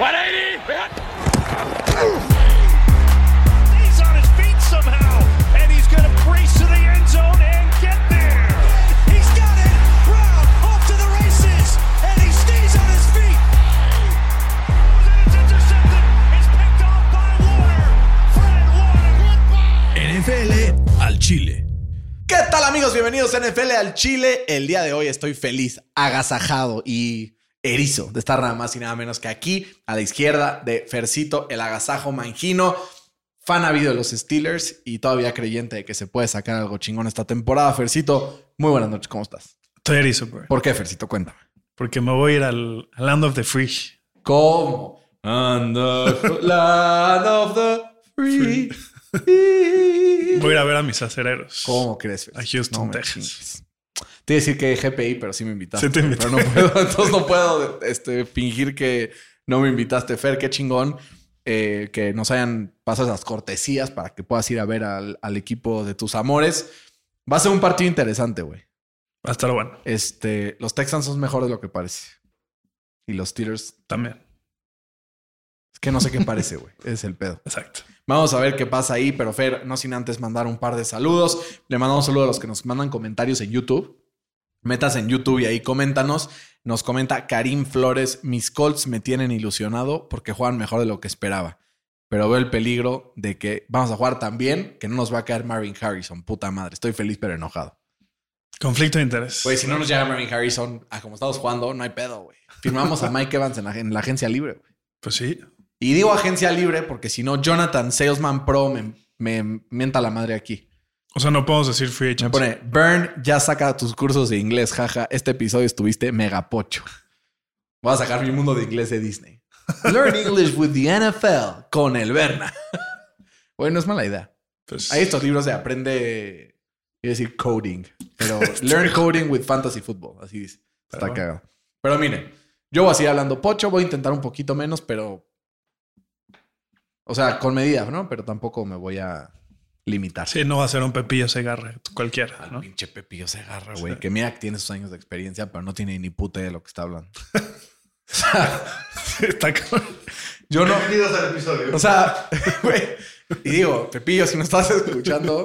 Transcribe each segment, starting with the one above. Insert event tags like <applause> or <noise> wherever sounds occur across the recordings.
He's on his feet somehow, and he's going to brace to the end zone and get there. He's got it. Brown off to the races, and he stays on his feet. And it's intercepted. It's picked off by Warner. Fred Warner. NFL al Chile. ¿Qué tal amigos? Bienvenidos a NFL al Chile. El día de hoy estoy feliz, agasajado y erizo de estar nada más y nada menos que aquí, a la izquierda de Fercito, el agasajo mangino, fan habido de los Steelers y todavía creyente de que se puede sacar algo chingón esta temporada. Fercito, muy buenas noches, ¿cómo estás? Estoy erizo, bro. ¿Por qué, Fercito? Cuéntame. Porque me voy a ir al, al Land of the Free. ¿Cómo? And the <laughs> land of the free. Voy a ir a ver a mis acereros. ¿Cómo crees? Fer? A Houston, Texas. Te iba a decir que GPI, pero sí me invitaste. Sí te invité. Pero no puedo, entonces no puedo este, fingir que no me invitaste, Fer. Qué chingón eh, que nos hayan pasado esas cortesías para que puedas ir a ver al, al equipo de tus amores. Va a ser un partido interesante, güey. Va a estar bueno. Este, los Texans son mejores de lo que parece. Y los Steelers, También. es que no sé qué parece, güey. <laughs> Es el pedo. Exacto. Vamos a ver qué pasa ahí, pero Fer, no sin antes mandar un par de saludos. Le mandamos un saludo a los que nos mandan comentarios en YouTube. Metas en YouTube y ahí coméntanos. Nos comenta Karim Flores, mis Colts me tienen ilusionado porque juegan mejor de lo que esperaba. Pero veo el peligro de que vamos a jugar tan bien que no nos va a caer Marvin Harrison. Puta madre, estoy feliz pero enojado. Conflicto de interés. Güey, si no nos llega Marvin Harrison a como estamos jugando, no hay pedo, güey. Firmamos a Mike Evans en la, en la agencia libre, güey. Pues sí. Y digo agencia libre porque si no, Jonathan Salesman Pro me, me mienta la madre aquí. O sea, no podemos decir free Me agents. pone, Burn, ya saca tus cursos de inglés, jaja. Este episodio estuviste mega pocho. Voy a sacar mi mundo de inglés de Disney. <laughs> Learn English with the NFL con el Berna. Bueno, es mala idea. Pues, Hay estos libros de aprende, iba a decir coding, pero <laughs> Learn Coding with Fantasy Football. Así dice. Está Pero- cagado. Pero miren, yo voy a seguir hablando pocho, voy a intentar un poquito menos, pero. O sea, con medida, ¿no? Pero tampoco me voy a limitar. Sí, no va a ser un Pepillo Segarra cualquiera, Al ¿no? pinche Pepillo se agarra, güey. Que mira que tiene sus años de experiencia, pero no tiene ni puta idea de lo que está hablando. <laughs> O sea, Está cabrón. yo no. Bienvenidos al episodio. O sea, <laughs> güey. Y digo, Pepillo, si no estás escuchando.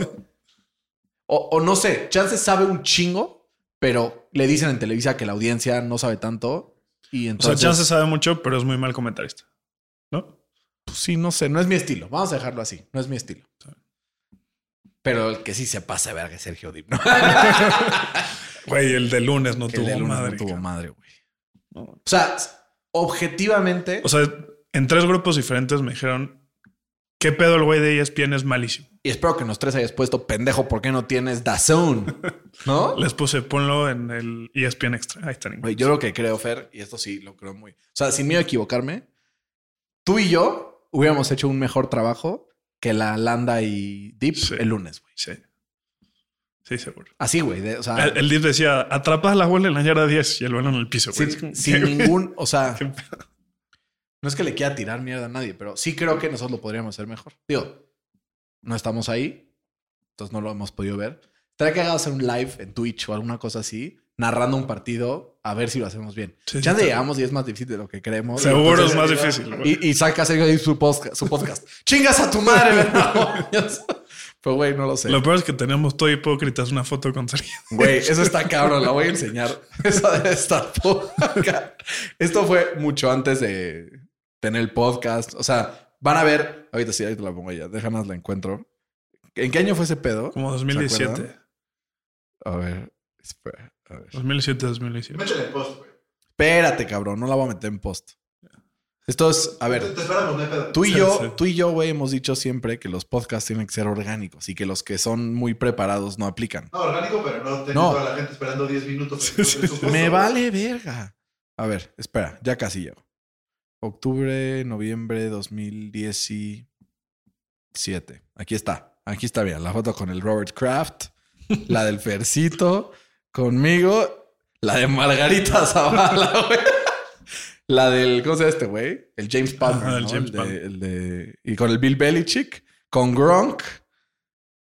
O, o no sé, Chance sabe un chingo, pero le dicen en Televisa que la audiencia no sabe tanto. Y O sea, entonces. Chance sabe mucho, pero es muy mal comentarista. ¿No? pues sí, no sé, no es mi estilo. Vamos a dejarlo así. No es mi estilo. Pero el que sí se pasa de verga es Sergio Dip, ¿no? <laughs> Güey, el de lunes no Que el tuvo de lunes madre. no tuvo cabrón. madre, güey. No. O sea, objetivamente. O sea, en tres grupos diferentes me dijeron ¿Qué pedo el güey de ESPN es malísimo? Y espero que en los tres hayas puesto, pendejo, ¿por qué no tienes DAZN? <laughs> ¿No? Les puse ponlo en el ESPN Extra. Ahí está. Güey, yo lo que creo, Fer, y esto sí lo creo muy... O sea, sin miedo a equivocarme, tú y yo hubiéramos hecho un mejor trabajo que la Landa y Deep Sí. el lunes, güey. Sí. Sí, seguro. Así, güey. de- O sea, El, el Dip decía, atrapas la bola en la yarda 10 y el balón en el piso, güey. sin, <laughs> ningún... O sea, <laughs> no es que le quiera tirar mierda a nadie, pero sí creo que nosotros lo podríamos hacer mejor. Digo, no estamos ahí, entonces no lo hemos podido ver. Estaría que hacer un live en Twitch o alguna cosa así, narrando un partido, a ver si lo hacemos bien. Sí, ya sí. llegamos y es más difícil de lo que creemos. Seguro es más difícil. Y, y saca Sergio ahí su podcast, su podcast. ¡Chingas a tu madre, <laughs> ¿verdad? Pero, güey, no lo sé. Lo peor es que tenemos todo hipócritas una foto con Sergio. Güey, eso está cabrón, la voy a enseñar. <laughs> Eso debe estar poca. Esto fue mucho antes de tener el podcast. O sea, van a ver. Ahorita sí, ahorita la pongo ya. Déjanos la encuentro. ¿En qué año fue ese pedo? Como ¿Se 2017. acuerdan? A ver, espera. A ver. 2017, 2018. Métele post, güey. Espérate, cabrón, no la voy a meter en post. Esto es, a ver, te esperamos, no hay pedo. tú y Sí, yo, sí. tú y yo, güey, hemos dicho siempre que los podcasts tienen que ser orgánicos y que los que son muy preparados no aplican. No, orgánico, pero no tener No. toda la gente esperando 10 minutos. Sí, sí, sí. Me vale verga. A ver, espera, ya casi llego. Octubre, noviembre 2017. Aquí está. Aquí está bien. La foto con el Robert Kraft, la del Fercito, conmigo, la de Margarita <laughs> Zavala, güey. La del, ¿cómo se llama este güey? El James Palmer. El ¿no? James de- Palmer. el de- y con el Bill Belichick, con Gronk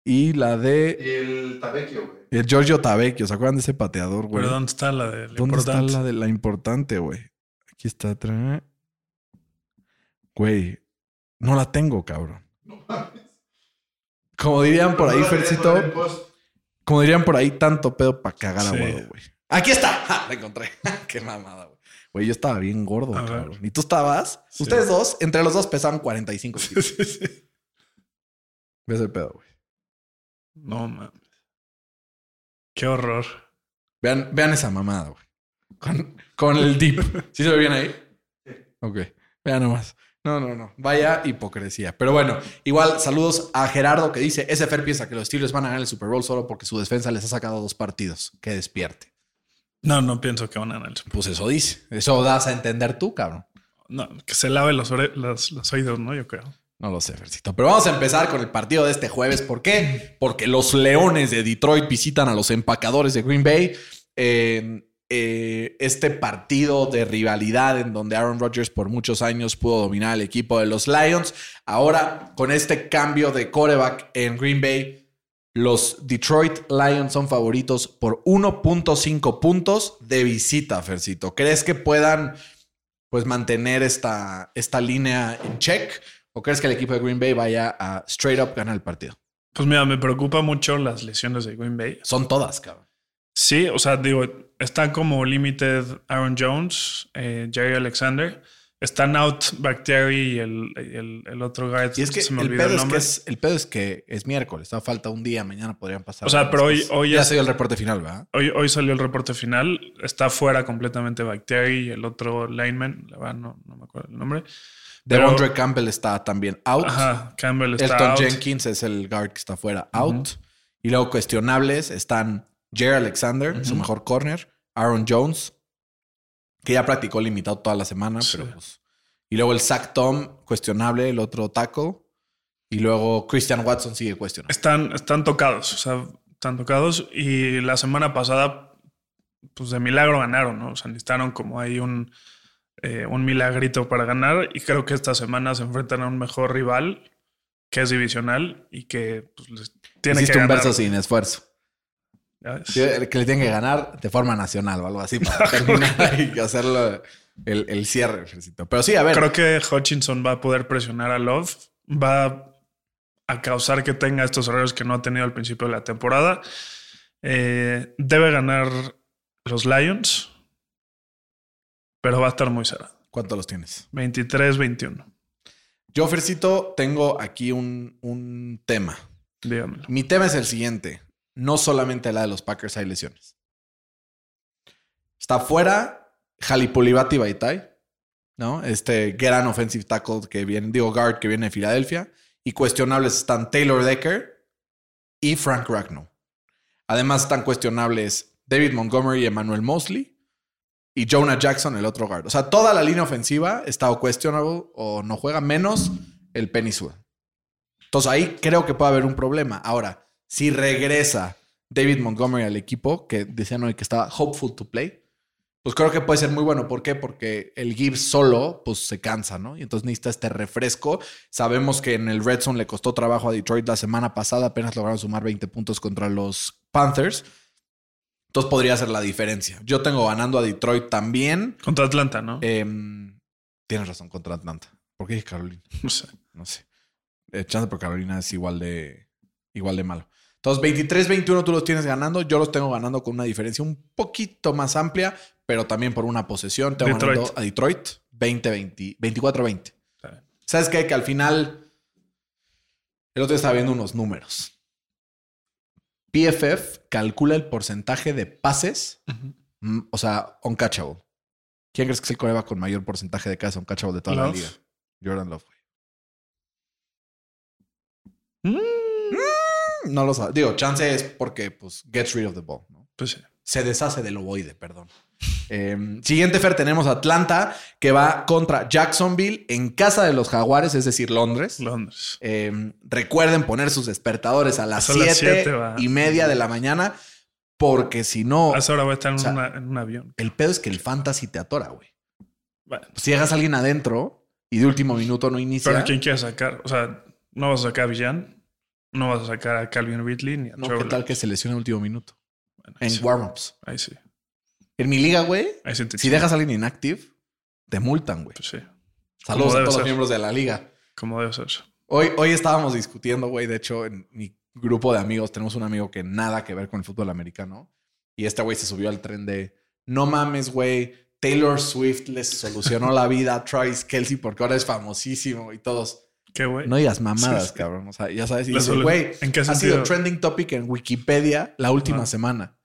y la de Y el Tabecchio, güey. el Giorgio Tavecchio. ¿Se acuerdan de ese pateador, güey? Pero ¿dónde está la de la ¿Dónde importante? está la de la importante, güey? Aquí está atrás. Güey, no la tengo, cabrón. Como dirían por ahí, Fercito, como dirían por ahí, tanto pedo para cagar a Sí. huevo, güey. Aquí está, <laughs> ¡Ja! la encontré. <laughs> Qué mamada, güey. Güey, yo estaba bien gordo, cabrón. ¿Y tú estabas? Sí. Ustedes dos, entre los dos pesaban 45 kilos. Sí, sí. Ves el pedo, güey. No mames. Qué horror. Vean, vean esa mamada, güey. Con, con el dip. ¿Sí se ve bien ahí? Ok. Vean nomás. No, no, no. Vaya hipocresía. Pero bueno, igual saludos a Gerardo que dice, ese Fer piensa que los Steelers van a ganar el Super Bowl solo porque su defensa les ha sacado dos partidos. Que despierte. No, no pienso que van a ganar el Super Pues eso dice. Eso das a entender tú, cabrón. No, que se lave los, los, los oídos, ¿no? Yo creo. No lo sé, Fercito. Pero vamos a empezar con el partido de este jueves. ¿Por qué? Porque los Leones de Detroit visitan a los empacadores de Green Bay. En eh, este partido de rivalidad en donde Aaron Rodgers por muchos años pudo dominar el equipo de los Lions. Ahora, con este cambio de coreback en Green Bay, los Detroit Lions son favoritos por 1.5 puntos de visita, Fercito. ¿Crees que puedan pues mantener esta, esta línea en check? ¿O crees que el equipo de Green Bay vaya a straight up ganar el partido? Pues mira, me preocupa mucho las lesiones de Green Bay. Son todas, cabrón. Sí, o sea, digo, está como limited Aaron Jones, eh, Jerry Alexander. Están out Bacteri y el, el, el otro guy. Y es que se me el olvidó pedo, es que nombre. es, el pedo es que es miércoles, está falta un día, mañana podrían pasar. O sea, pero hoy- hoy ya dio el reporte final, ¿verdad? Hoy, hoy salió el reporte final. Está fuera completamente Bacteri y el otro lineman. La verdad, no, no me acuerdo el nombre. Devondre Campbell está también out. Ajá, Campbell está Elton out. Jenkins es el guard que está fuera, out. Y luego cuestionables están Jerry Alexander, su mejor corner, Aaron Jones, que ya practicó limitado toda la semana, Sí. pero pues. Y luego el Zach Tom, cuestionable, el otro tackle. Y luego Christian Watson sigue cuestionable. Están, están tocados, o sea, están tocados. Y la semana pasada, pues de milagro ganaron, ¿no? O sea, necesitaron como ahí un, eh, un milagrito para ganar. Y creo que esta semana se enfrentan a un mejor rival que es divisional y que pues, les tiene Hiciste que un ganar. verso sin esfuerzo. Sí, que le tienen que ganar de forma nacional o algo así para <laughs> terminar y hacerlo el, el cierre. Pero sí, a ver. Creo que Hutchinson va a poder presionar a Love. Va a causar que tenga estos errores que no ha tenido al principio de la temporada. Eh, debe ganar los Lions, pero va a estar muy cerrado. ¿Cuántos los tienes? 23-21. Yo, Fercito, tengo aquí un, un tema. Dígamelo. Mi tema es el siguiente. No solamente la de los Packers hay lesiones. Está fuera Jalipulibati Baitai, ¿no? Este gran offensive tackle que viene, digo, guard que viene de Filadelfia. Y cuestionables están Taylor Decker y Frank Ragnow. Además están cuestionables David Montgomery y Emmanuel Mosley. Y Jonah Jackson, el otro guard. O sea, toda la línea ofensiva está o questionable o no juega, menos el Sewell. Entonces ahí creo que puede haber un problema. Ahora, si regresa David Montgomery al equipo, que decían hoy que estaba hopeful to play, pues creo que puede ser muy bueno. ¿Por qué? Porque el Gibbs solo, pues se cansa, ¿no? Y entonces necesita este refresco. Sabemos que en el Red Zone le costó trabajo a Detroit la semana pasada, apenas lograron sumar 20 puntos contra los Panthers. Entonces podría ser la diferencia. Yo tengo ganando a Detroit también. Contra Atlanta, ¿no? Em, tienes razón contra Atlanta. ¿Por qué Carolina? no sé. No sé. Eh, chance por Carolina es igual de, igual de malo. Entonces, 23-21 tú los tienes ganando. Yo los tengo ganando con una diferencia un poquito más amplia, pero también por una posesión. Tengo Detroit. ganando a Detroit 20-20, 24-20. Está bien. ¿Sabes qué? Que al final, el otro día estaba viendo unos números. PFF calcula el porcentaje de pases, mm, o sea, uncatchable. ¿Quién crees que es el coreback con mayor porcentaje de casos uncatchable de toda la liga? Jordan Love. Mm, No lo sabe. Digo, chance es porque, pues, gets rid of the ball, ¿no? Pues sí. Se deshace del ovoide, perdón. Eh, siguiente, Fer, tenemos Atlanta, que va contra Jacksonville en casa de los Jaguares, es decir, Londres. Londres. Eh, recuerden poner sus despertadores a las Son las 7 siete, va. y media de la mañana, porque si no, A esa hora voy a estar en, o sea, una- en un avión. el pedo es que el fantasy te atora, güey. Bueno, Si llegas alguien adentro y de último minuto no inicia, pero ¿a quién quieres sacar? O sea, no vas a sacar a Villan, no vas a sacar a Calvin Ridley ni a no, ¿qué Trevor tal Lawrence. que se lesiona en último minuto? Bueno, ahí En sí. warm-ups. Ahí sí. En mi liga, güey, Ahí sí te si dejas a alguien inactive, te multan, güey. Pues sí. Saludos a debe todos ser. los miembros de la liga. Como debe ser. Hoy, hoy estábamos discutiendo, güey. De hecho, en mi grupo de amigos tenemos un amigo que nada que ver con el fútbol americano. Y este güey se subió al tren de no mames, güey. Taylor Swift les solucionó la vida a Travis Kelsey porque ahora es famosísimo y todos. ¿Qué, güey? No digas mamadas, Sí, sí. cabrón. O sea, ya sabes. Y La dice, solu- güey, ¿En qué ha sido trending topic en Wikipedia la última semana.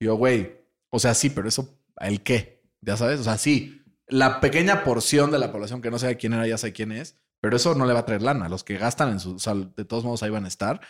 Y yo, güey, o sea, sí, pero eso, ¿el qué? Ya sabes, o sea, sí, la pequeña porción de la población que no sabe quién era, ya sabe quién es, pero eso no le va a traer lana. Los que gastan en su, o sea, de todos modos ahí van a estar.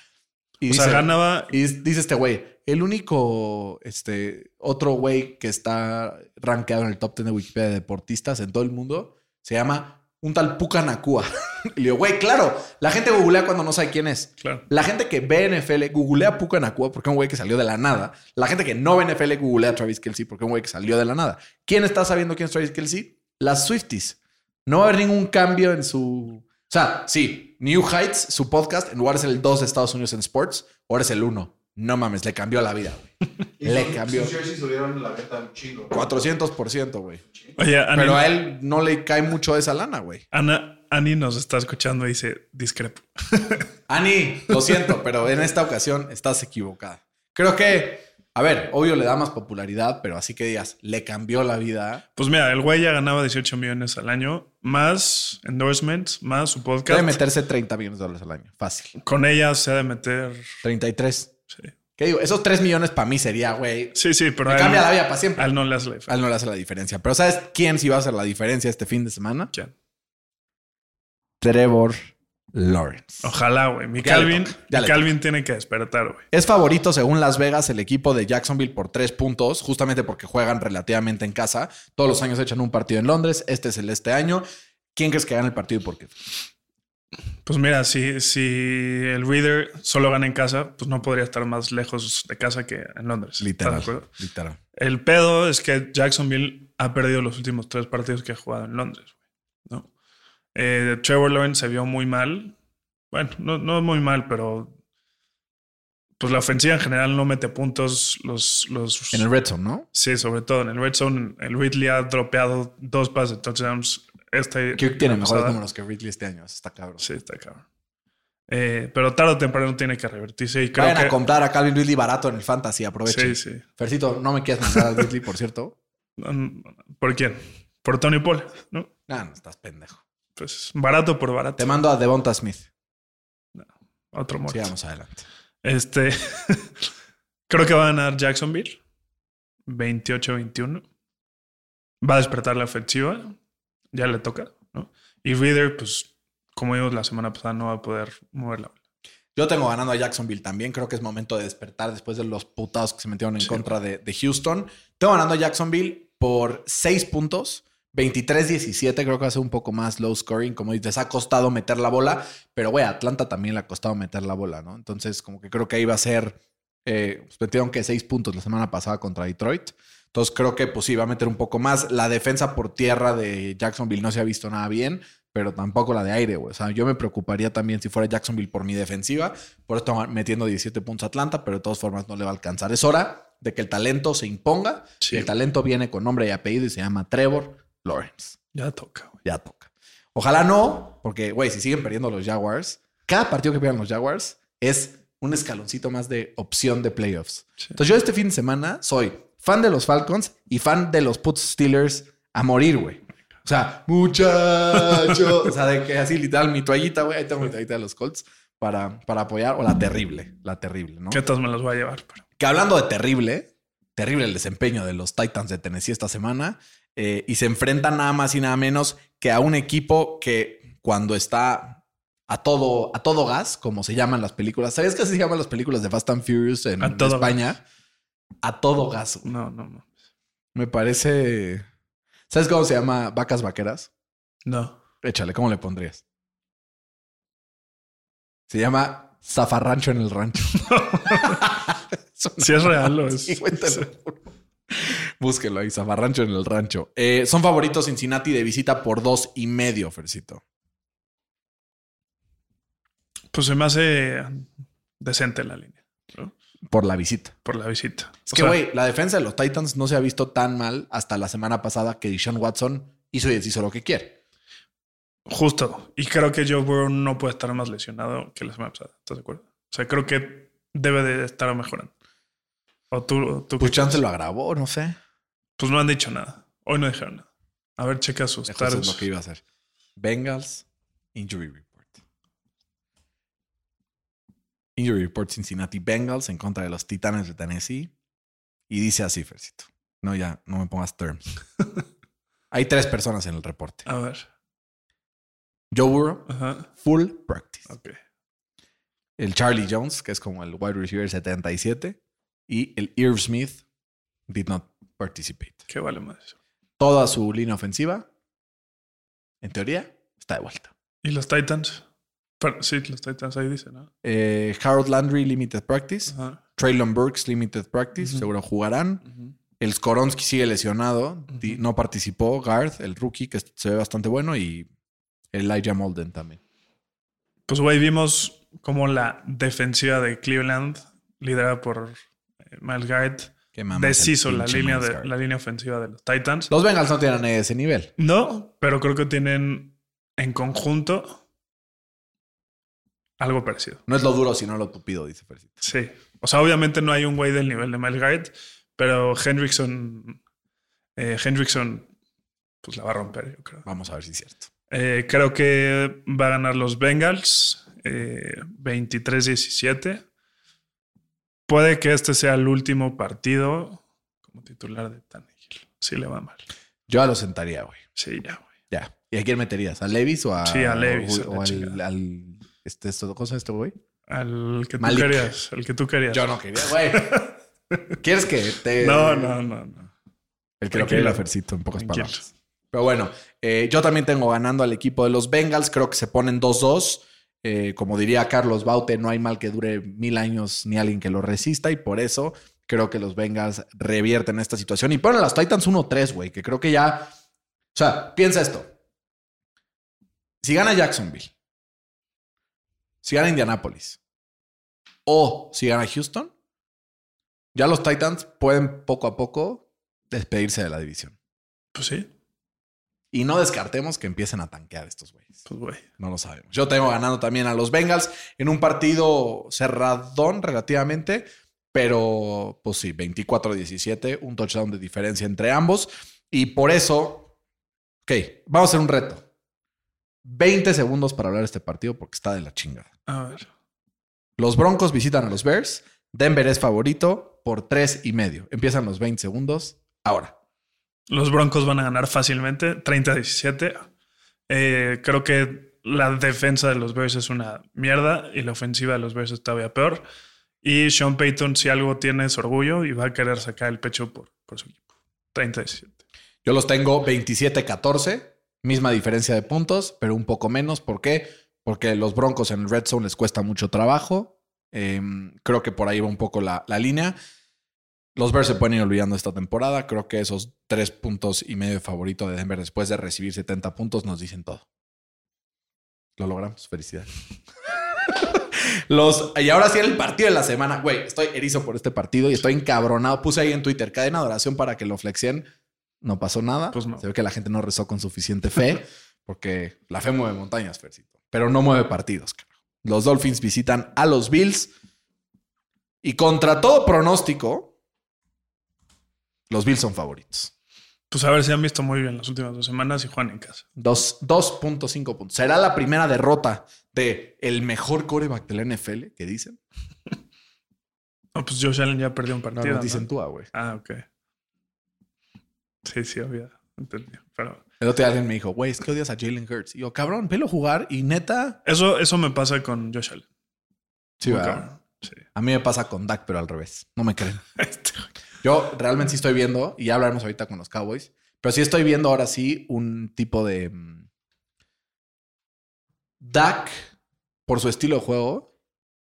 Y O sea, ganaba. y dice este güey, el único, este, otro güey que está rankeado en el top 10 de Wikipedia de deportistas en todo el mundo se llama un tal Puka Nakua. y <laughs> le digo, güey, claro, la gente googlea cuando no sabe quién es. Claro. La gente que ve NFL googlea Puka Nakua porque es un güey que salió de la nada. La gente que no ve NFL googlea a Travis Kelsey porque es un güey que salió de la nada. ¿Quién está sabiendo quién es Travis Kelsey? Las Swifties. No va a haber ningún cambio en su... O sea, sí, New Heights, su podcast, en lugar de ser el 2 de Estados Unidos en sports, ahora es el 1. No mames, le cambió la vida, güey. <laughs> Le sus- cambió. Sus jerseys subieron la venta un chingo. 400%, güey. Oye, Ani, Pero a él no le cae mucho de esa lana, güey. Ana- Ani nos está escuchando y dice discrepo. <laughs> Ani, lo siento, pero en esta ocasión estás equivocada. Creo que, a ver, obvio le da más popularidad, pero así que digas, le cambió la vida. Pues mira, el güey ya ganaba 18 millones al año, más endorsements, más su Debe podcast. meterse 30 millones de dólares al año. Fácil. Con ella se ha de meter. 33. Sí, ¿Qué digo? Esos 3 millones para mí sería, güey. sí, sí, pero Me cambia la vida para siempre. a él no le hace la diferencia. él no le hace la diferencia. Pero ¿sabes quién sí va a hacer la diferencia este fin de semana? ¿Quién? Trevor Lawrence. Ojalá, güey. Mi Calvin, mi tiene que despertar, güey. Es favorito según Las Vegas el equipo de Jacksonville por tres puntos, justamente porque juegan relativamente en casa. Todos los años echan un partido en Londres. Este es el este año. ¿Quién crees que gana el partido y por qué? Pues mira, si, si el Reader solo gana en casa, pues no podría estar más lejos de casa que en Londres. ¿Estás de Literal. acuerdo? Literal. El pedo es que Jacksonville ha perdido los últimos tres partidos que ha jugado en Londres. ¿no? Eh, Trevor Lawrence se vio muy mal. Bueno, no, no muy mal, pero pues la ofensiva en general no mete puntos. Los, los En el Red Zone, ¿no? sí, sobre todo en el red zone, el Ridley ha dropeado dos pases de touchdowns. Este que tiene mejores pasada. números que Ridley este año. Eso está cabrón. Sí, está cabrón. Eh, pero tarde o temprano tiene que revertirse y creo Vayan que a comprar a Calvin Ridley barato en el Fantasy. Aprovechen. sí, sí. Fercito, no me quieras mandar a Ridley, por cierto. ¿Por quién? Por Tony Paul, ¿no? Ah, no, estás pendejo. Pues barato por barato. Te mando a Devonta Smith. Otro muerto. Sigamos adelante. Este. <laughs> creo que va a ganar Jacksonville. 28-21. Va a despertar la ofensiva. Ya le toca, ¿no? Y Reader, pues, como vimos la semana pasada, no va a poder mover la bola. Yo tengo ganando a Jacksonville también. Creo que es momento de despertar después de los putados que se metieron en Sí. contra de, de Houston. Tengo ganando a Jacksonville por 6 puntos. 23-17, creo que va a ser un poco más low scoring. Como dices, ha costado meter la bola, pero güey, a Atlanta también le ha costado meter la bola, ¿no? Entonces, como que creo que ahí va a ser. Eh, pues metieron que 6 puntos la semana pasada contra Detroit. Entonces, creo que pues sí, va a meter un poco más. La defensa por tierra de Jacksonville no se ha visto nada bien, pero tampoco la de aire, güey. O sea, yo me preocuparía también si fuera Jacksonville por mi defensiva. Por esto metiendo 17 puntos a Atlanta, pero de todas formas no le va a alcanzar. Es hora de que el talento se imponga. Sí. El talento viene con nombre y apellido y se llama Trevor Lawrence. Ya toca, güey. Ya toca. Ojalá no, porque, güey, si siguen perdiendo los Jaguars, cada partido que pierdan los Jaguars es un escaloncito más de opción de playoffs. Sí. Entonces, yo este fin de semana soy fan de los Falcons y fan de los Put Steelers a morir, güey. O sea, muchacho. o sea, de que así literal mi toallita, güey. Ahí tengo mi toallita de los Colts para, para apoyar. O la terrible, la terrible, ¿no? ¿Qué tal me los voy a llevar? Pero Que hablando de terrible, terrible el desempeño de los Titans de Tennessee esta semana. eh, y se enfrentan nada más y nada menos que a un equipo que cuando está a todo, a todo gas, como se llaman las películas. ¿Sabías que así se llaman las películas de Fast and Furious en España? A todo gas. güey. no, no, no. Me parece. ¿Sabes cómo se llama Vacas Vaqueras? No. Échale, ¿cómo le pondrías? Se llama Zafarrancho en el rancho. <laughs> Si <laughs> es real o es. Sí, lo. Búsquelo ahí, Zafarrancho en el rancho. Eh, son favoritos Cincinnati de visita por dos y medio, Fercito. Pues se me hace decente la línea. Por la visita. Por la visita. Es O que, güey, la defensa de los Titans no se ha visto tan mal hasta la semana pasada que Deshaun Watson hizo y deshizo lo que quiere. Justo. Y creo que Joe Burrow no puede estar más lesionado que la semana pasada. ¿Estás de acuerdo? O sea, creo que debe de estar mejorando. O tú, tú Pues chance lo agravó, no sé. Pues no han dicho nada. Hoy no dijeron nada. A ver, checa sus Eso es lo que iba a hacer. Bengals, Injury Report. Injury Report Cincinnati Bengals en contra de los Titanes de Tennessee. Y dice así, Fercito. No, ya, no me pongas terms. <laughs> Hay tres personas en el reporte. A ver. Joe Burrow, full practice. Ok. El Charlie Jones, que es como el wide receiver 77. Y el Irv Smith did not participate. ¿Qué vale más? Toda su línea ofensiva, en teoría, está de vuelta. ¿Y los Titans? Pero- sí, los Titans ahí dicen, ¿no? Eh, Harold Landry, limited practice. Ajá. Traylon Burks, limited practice. Seguro jugarán. El Skoronsky sigue lesionado. Ujú. No participó. Garth, el rookie, que se ve bastante bueno. Y Elijah Molden también. Pues, güey, vimos como la defensiva de Cleveland, liderada por eh, Miles Garrett, deshizo la línea, de, la línea ofensiva de los Titans. Los Bengals no tienen ese nivel. No, pero creo que tienen en conjunto algo parecido. No es lo duro, sino lo tupido, dice Fercito. Sí. O sea, obviamente no hay un güey del nivel de Miles Garrett, pero Hendrickson, eh, Hendrickson, pues la va a romper, yo creo. Vamos a ver si es cierto. Eh, creo que va a ganar los Bengals eh, 23-17. Puede que este sea el último partido como titular de Tannehill. Sí le va mal. Yo ya lo sentaría, güey. Sí, ya, güey. Ya. ¿Y a quién meterías? ¿A Levis o a. Sí, a Levis, O, a al- Este, esto, ¿Cómo este güey? Al que tú Malik. querías. El que tú querías. Yo no quería, güey. <laughs> ¿Quieres que te.? No, no, no, no. El que lo quería Fercito, en pocas Tranquilo. palabras. Pero bueno, eh, yo también tengo ganando al equipo de los Bengals. Creo que se ponen 2-2. Eh, como diría Carlos Baute, no hay mal que dure mil años ni alguien que lo resista. Y por eso creo que los Bengals revierten esta situación y ponen a los Titans 1-3, güey. Que creo que ya. O sea, piensa esto. Si gana Jacksonville, si gana Indianapolis o si gana Houston, ya los Titans pueden poco a poco despedirse de la división. Pues sí. Y no descartemos que empiecen a tanquear estos güeyes. Pues güey. No lo sabemos. Yo tengo ganando también a los Bengals en un partido cerradón relativamente, pero pues sí, 24-17, un touchdown de diferencia entre ambos. Y por eso, ok, vamos a hacer un reto. 20 segundos para hablar de este partido porque está de la chingada. A ver. Los Broncos visitan a los Bears. Denver es favorito por tres y medio. Empiezan los 20 segundos ahora. Los Broncos van a ganar fácilmente, 30-17. Eh, creo que la defensa de los Bears es una mierda y la ofensiva de los Bears es todavía peor. Y Sean Payton, si algo tiene, es orgullo y va a querer sacar el pecho por, por su equipo. 30-17. Yo los tengo 27-14, misma diferencia de puntos, pero un poco menos. ¿Por qué? Porque los Broncos en Red Zone les cuesta mucho trabajo. Eh, creo que por ahí va un poco la, la línea. Los Bears se pueden ir olvidando esta temporada. Creo que esos tres puntos y medio de favorito de Denver después de recibir 70 puntos nos dicen todo. Lo logramos. Felicidades. <laughs> Los, y ahora sí el partido de la semana. Güey, estoy erizo por este partido y estoy encabronado. Puse ahí en Twitter cadena de oración para que lo flexien. No pasó nada. Pues no. Se ve que la gente no rezó con suficiente fe <laughs> porque la fe mueve montañas, Fercito. Pero no mueve partidos. carajo. Los Dolphins visitan a los Bills y contra todo pronóstico, los Bills son favoritos. Pues a ver si han visto muy bien las últimas dos semanas y juegan en casa. Dos- 2.5 puntos. Será la primera derrota de el mejor coreback de la NFL, que dicen. <laughs> No, pues Josh Allen ya perdió un partido. no ¿no? dicen tú, güey. Ah, ok. Sí, sí, había entendido. Pero El otro día alguien me dijo, güey, es que odias a Jalen Hurts. Y yo, cabrón, velo jugar y neta. eso, eso me pasa con Josh Allen. Sí, ¿verdad? Sí. A mí me pasa con Dak, pero al revés. No me creen. <laughs> Este, Yo realmente sí estoy viendo, y ya hablaremos ahorita con los Cowboys, pero sí estoy viendo ahora sí un tipo de. mm, Dak, por su estilo de juego,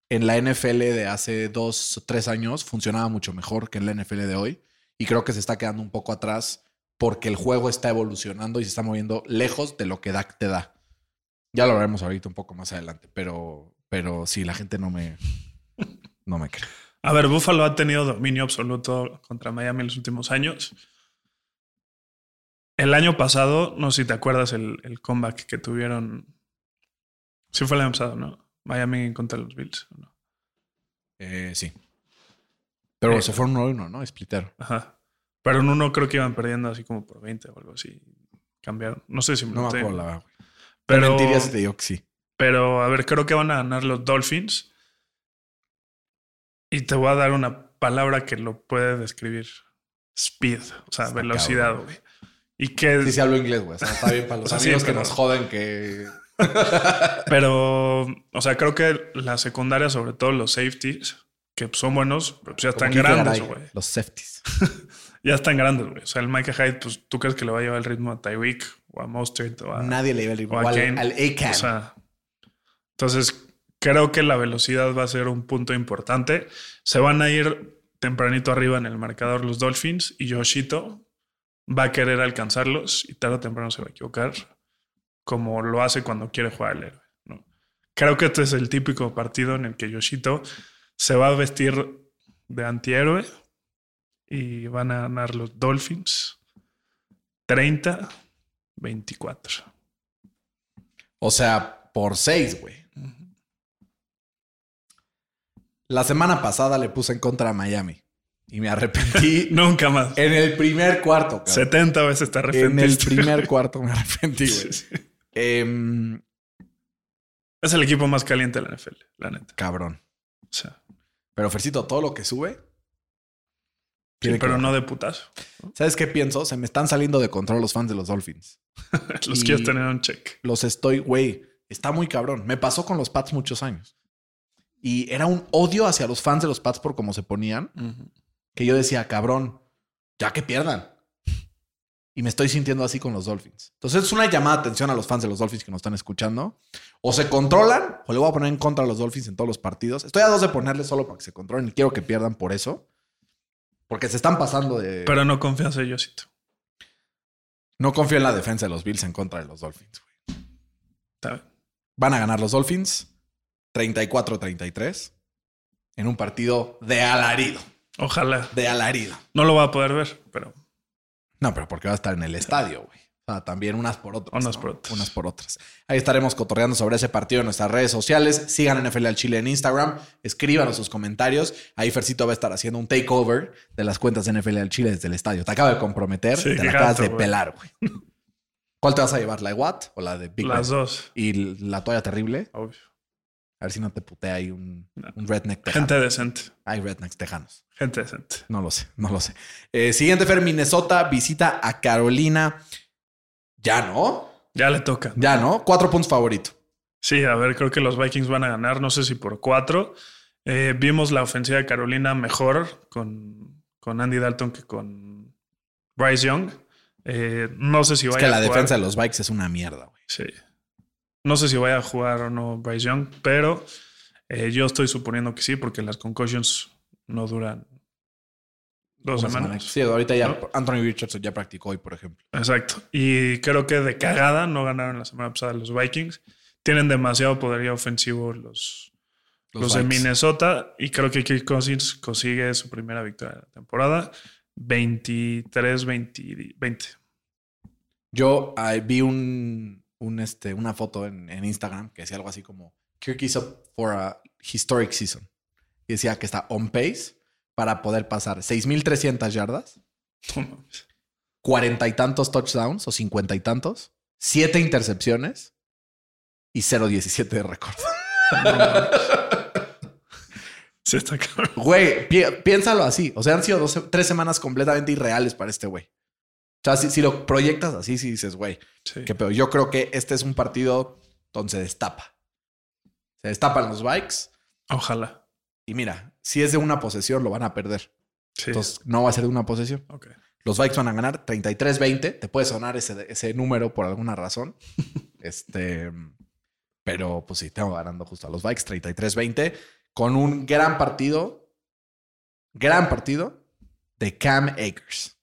en la NFL de hace dos o tres años funcionaba mucho mejor que en la NFL de hoy. Y creo que se está quedando un poco atrás porque el juego está evolucionando y se está moviendo lejos de lo que Dak te da. Ya lo hablaremos ahorita un poco más adelante, pero, pero sí, la gente no me, no me cree. A ver, Buffalo ha tenido dominio absoluto contra Miami en los últimos años. El año pasado, no sé si te acuerdas el, el comeback que tuvieron. Sí fue el año pasado, ¿no? Miami contra los Bills. ¿o no? Eh, sí. Pero Eh, se fueron 1-1, ¿no? Splitter. Ajá. Pero en uno creo que iban perdiendo así como por 20 o algo así. Cambiaron. No sé si me No lo me acuerdo la verdad, güey. Pero, Mentiría si te digo que sí. pero a ver, creo que van a ganar los Dolphins. Y te voy a dar una palabra que lo puede describir. Speed, o sea, Está velocidad, güey. Y que Sí, sí hablo inglés, güey. O sea, está bien para los O <laughs> sea, sí, amigos que pero- nos joden que... <laughs> Pero, o sea, creo que la secundaria, sobre todo los safeties, que son buenos, pero pues ya están grandes, güey. Los safeties. <laughs> Ya están grandes, güey. O sea, el Micah Hyde, pues tú crees que le va a llevar el ritmo a Tyreek o a Mostert o a. Nadie le iba a o a Kane. al A-Can. O sea, entonces creo que la velocidad va a ser un punto importante. Se van a ir tempranito arriba en el marcador los Dolphins y Yoshito va a querer alcanzarlos y tarde o temprano se va a equivocar, como lo hace cuando quiere jugar el héroe. ¿no? Creo que este es el típico partido en el que Yoshito se va a vestir de antihéroe y van a ganar los Dolphins 30-24. O sea, por seis, güey. La semana pasada le puse en contra a Miami. Y me arrepentí <laughs> Nunca más. en el primer cuarto, cabrón. 70 veces te En el arrepentiste. primer cuarto me <laughs> arrepentí, güey. sí. Em, Es el equipo más caliente de la NFL, la neta. cabrón. O sea, Pero Fercito, todo lo que sube. Sí, pero bajar. no de putazo. ¿Sabes qué pienso? Se me están saliendo de control los fans de los Dolphins. <laughs> Los quieres tener un check. Los estoy, güey. Está muy cabrón. Me pasó con los Pats muchos años. Y era un odio hacia los fans de los Pats por cómo se ponían. Que yo decía, cabrón, ya que pierdan. Y me estoy sintiendo así con los Dolphins. Entonces es una llamada de atención a los fans de los Dolphins que nos están escuchando. O se controlan, o le voy a poner en contra a los Dolphins en todos los partidos. Estoy a dos de ponerle solo para que se controlen y quiero que pierdan por eso. Porque se están pasando de... Pero no confías en Yosito. no confío en la defensa de los Bills en contra de los Dolphins. güey. Está bien. Van a ganar los Dolphins 34-33 en un partido de alarido. Ojalá. De alarido. No lo va a poder ver, pero No, pero porque va a estar en el estadio, güey. O sea, también unas por otras. Unas ¿no? por otras. Unas por otras. Ahí estaremos cotorreando sobre ese partido en nuestras redes sociales. Sigan NFL al Chile en Instagram. Escríbanos sus comentarios. Ahí Fercito va a estar haciendo un takeover de las cuentas de NFL al Chile desde el estadio. Te acabo de comprometer. Sí, te la gato, acabas de pelar, güey. ¿Cuál te vas a llevar? ¿La de Watt o la de Big las dos. Y la toalla terrible. Obvio. A ver si no te putea ahí un, No. un redneck tejano. Gente decente. Hay rednecks tejanos. Gente decente. No lo sé, no lo sé. Eh, siguiente, Fer, Minnesota visita a Carolina. Ya no, Ya le toca. ya no. Cuatro puntos favorito. Sí, a ver, creo que los Vikings van a ganar, no sé si por cuatro. Eh, vimos la ofensiva de Carolina mejor con, con Andy Dalton que con Bryce Young. Eh, no sé si Es vaya que la a jugar. defensa de los Vikes es una mierda, güey. Sí. No sé si vaya a jugar o no Bryce Young, pero eh, yo estoy suponiendo que sí, porque las concussions no duran dos semanas. semana. Sí, ahorita ya ¿No? Anthony Richardson ya practicó hoy, por ejemplo. Exacto. Y creo que de cagada no ganaron la semana pasada los Vikings. Tienen demasiado poderío ofensivo los, los, de. Minnesota. Y creo que Kirk Cousins consigue su primera victoria de la temporada. 23-20. Yo ah, vi un, un, este, una foto en, en Instagram que decía algo así como Kirk is up for a historic season. Y decía que está on pace para poder pasar 6.300 yardas, cuarenta y tantos touchdowns o cincuenta y tantos, siete intercepciones y 0.17 de récord. <laughs> Sí, está. Güey, pi- piénsalo así. O sea, han sido dos- tres semanas completamente irreales para este güey. O sea, si, si lo proyectas así, si dices, güey, Sí. qué pedo. Yo creo que este es un partido donde se destapa. Se destapan los bikes. Ojalá. Y mira, si es de una posesión, lo van a perder. Sí. Entonces, no va a ser de una posesión. Los Vikes van a ganar 33-20. Te puede sonar ese, ese número por alguna razón. <laughs> este, pero pues sí, tengo ganando justo a los Vikes 33-20 con un gran partido, gran partido de Cam Akers,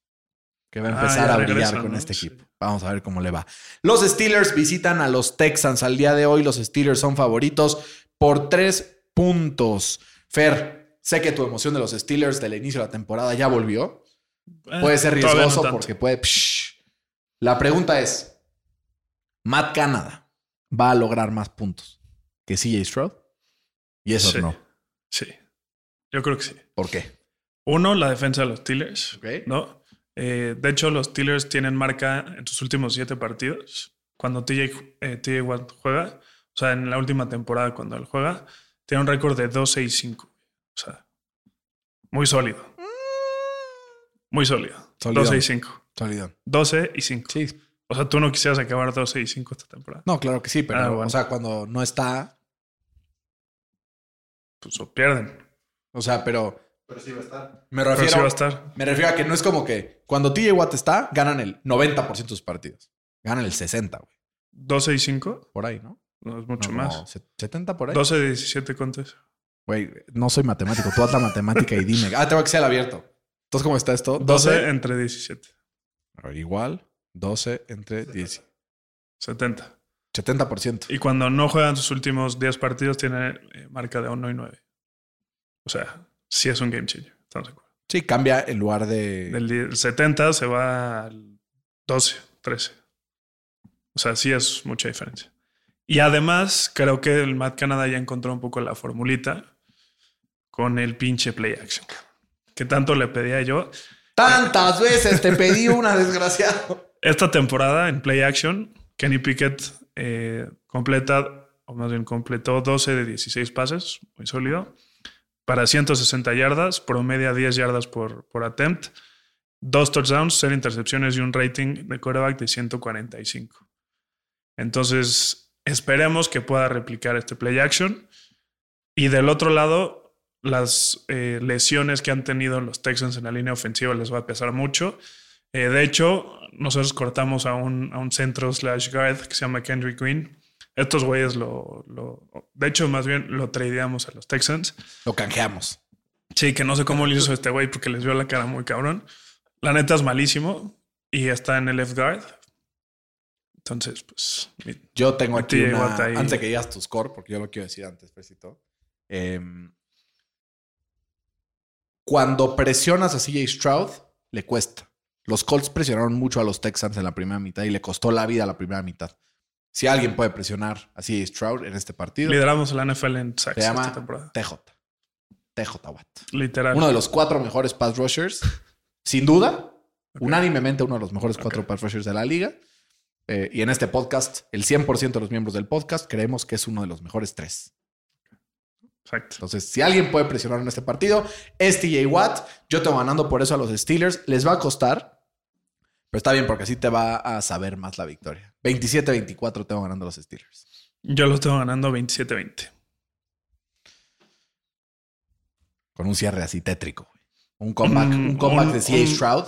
que va a Ah, empezar a brillar con ¿no? este Sí. equipo. Vamos a ver cómo le va. Los Steelers visitan a los Texans al día de hoy. Los Steelers son favoritos por tres puntos. Fer, sé que tu emoción de los Steelers del inicio de la temporada ya volvió. Eh, Puede ser no riesgoso porque puede. psh, La pregunta es: ¿Matt Canada va a lograr más puntos que CJ Stroud? Y eso Sí. no. Sí. Yo creo que sí. ¿Por qué? Uno, la defensa de los Steelers. ¿no? Eh, de hecho, los Steelers tienen marca en sus últimos siete partidos. Cuando TJ, eh, TJ Watt juega, o sea, en la última temporada cuando él juega, tiene un récord de 12 y 5. O sea, muy sólido. Muy sólido. Sólido. 12 y 5. Sólido. 12 y 5. Sí. O sea, tú no quisieras acabar 12 y 5 esta temporada. No, claro que sí, pero Ah, bueno. o sea, cuando no está, Pues o pierden. o sea, pero Pero sí va a estar. me Pero sí refiero, va a estar. me refiero a que no es como que cuando TJ Watt está, ganan el 90% de sus partidos. Ganan el 60, güey. 12 y 5 Por ahí, ¿no? No es mucho No, más. no, se- 70 por ahí. 12 de 17 contes. Güey, no soy matemático. Tú haz la matemática y dime. Ah, tengo que ser abierto. Entonces, ¿cómo está esto? 12 entre 17. A ver, igual. 12 entre 10. 70. 70%. Y cuando no juegan sus últimos 10 partidos, tiene eh, marca de 1 y 9. O sea, sí es un game changer. Estamos de acuerdo. Sí, cambia en lugar de. Del die- 70 se va al 12, 13. O sea, sí es mucha diferencia. Y además, creo que el Matt Canada ya encontró un poco la formulita con el pinche play action. Que tanto le pedía yo. Tantas veces te pedí una, <laughs> desgraciado. Esta temporada en play action, Kenny Pickett eh, completa, o más bien completó 12 de 16 pases, muy sólido, para 160 yardas, promedia 10 yardas por, por attempt, dos touchdowns, 0 intercepciones y un rating de quarterback de 145. Entonces, esperemos que pueda replicar este play action. Y del otro lado, las eh, lesiones que han tenido los Texans en la línea ofensiva les va a pesar mucho. Eh, de hecho, nosotros cortamos a un, a un centro slash guard que se llama Kendrick Green. Estos güeyes lo, lo- De hecho, más bien lo tradeamos a los Texans. Lo canjeamos. Sí, que no sé cómo le hizo este güey porque les vio la cara muy cabrón. La neta es malísimo y está en el left guard. Entonces, pues. Yo tengo aquí una. Antes de que digas tu score, porque yo lo quiero decir antes, Pesito. Em, cuando presionas a CJ Stroud, le cuesta. Los Colts presionaron mucho a los Texans en la primera mitad y le costó la vida la primera mitad. Si alguien puede presionar a CJ Stroud en este partido, Lideramos la NFL en sacks se esta llama temporada. TJ. TJ Watt. Literal. Uno de los cuatro mejores pass rushers, sin duda. Unánimemente uno de los mejores cuatro pass rushers de la liga. Eh, y en este podcast, el 100% de los miembros del podcast creemos que es uno de los mejores tres. Exacto. Entonces, si alguien puede presionar en este partido, es TJ Watt. Yo tengo ganando por eso a los Steelers. Les va a costar, pero está bien porque así te va a saber más la victoria. 27-24 tengo ganando a los Steelers. Yo lo tengo ganando 27-20. Con un cierre así tétrico. güey. Un comeback, Un- un comeback un- de un- Stroud.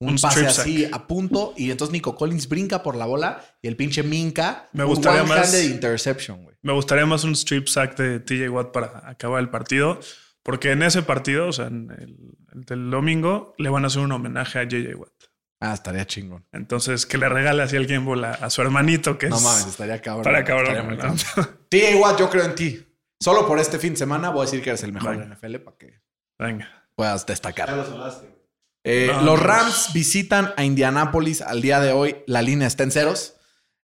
Un, un pase así sack. a punto. Y entonces Nico Collins brinca por la bola y el pinche Minka. Me un gustaría más- one-handed interception, güey. Me gustaría más un strip sack de TJ Watt para acabar el partido, porque en ese partido, o sea, en el, el del domingo, le van a hacer un homenaje a JJ Watt. Ah, estaría chingón. Entonces, que le regale así el Game Ball a, a su hermanito, que No es mames, estaría cabrón. para cabrón. ¿no? <laughs> TJ Watt, yo creo en ti. Solo por este fin de semana voy a decir que eres el mejor Venga. NFL para que Venga. puedas Ya destacar. lo sonaste, güey. Eh, No, los. Rams visitan a Indianápolis al día de hoy. La línea está en ceros.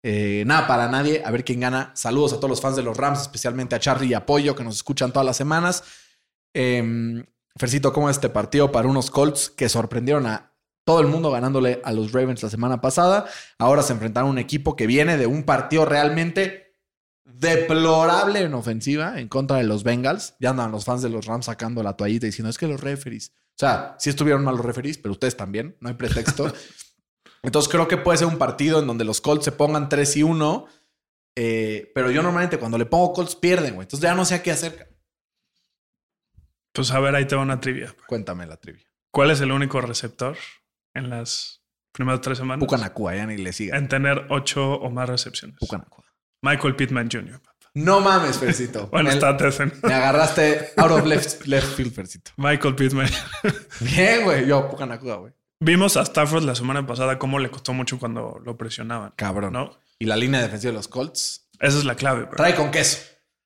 Eh, nada para nadie. A ver quién gana. Saludos a todos los fans de los Rams, especialmente a Charlie y a Pollo que nos escuchan todas las semanas. Eh, Fercito, ¿cómo es este partido para unos Colts que sorprendieron a todo el mundo ganándole a los Ravens la semana pasada? Ahora se enfrentaron a un equipo que viene de un partido realmente deplorable en ofensiva en contra de los Bengals. Ya andan los fans de los Rams sacando la toallita diciendo es que los referees. O sea, sí estuvieron mal los referees, pero ustedes también, no hay pretexto. <laughs> Entonces creo que puede ser un partido en donde los Colts se pongan 3 y 1. eh, pero yo normalmente cuando le pongo Colts pierden, güey. Entonces ya no sé a qué hacer. Pues a ver, ahí te va una trivia. Cuéntame la trivia. ¿Cuál es el único receptor en las primeras tres semanas Pucanacua, ya ni le siga. en tener ocho o más recepciones? Pucanacua. Michael Pittman Jr. No mames, Fercito. <laughs> Bueno, está Tessen. me agarraste out of left, left field, Fercito. Michael Pittman. Bien, güey. Yo, Pucanacua, güey. Vimos a Stafford la semana pasada cómo le costó mucho cuando lo presionaban. Cabrón. ¿No? Y la línea defensiva de los Colts Esa es la clave. bro. trae con queso.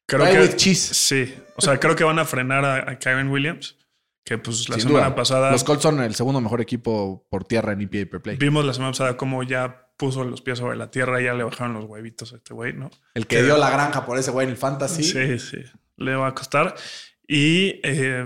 Creo trae que with cheese. sí. O sea, creo que van a frenar a, a Kyron Williams, que pues la Sin semana duda. pasada Los Colts son el segundo mejor equipo por tierra en EPA per play. vimos la semana pasada cómo ya puso los pies sobre la tierra y ya le bajaron los huevitos a este güey, ¿no? El que dio la granja por ese güey en el fantasy. Sí, sí. Le va a costar. Y, eh,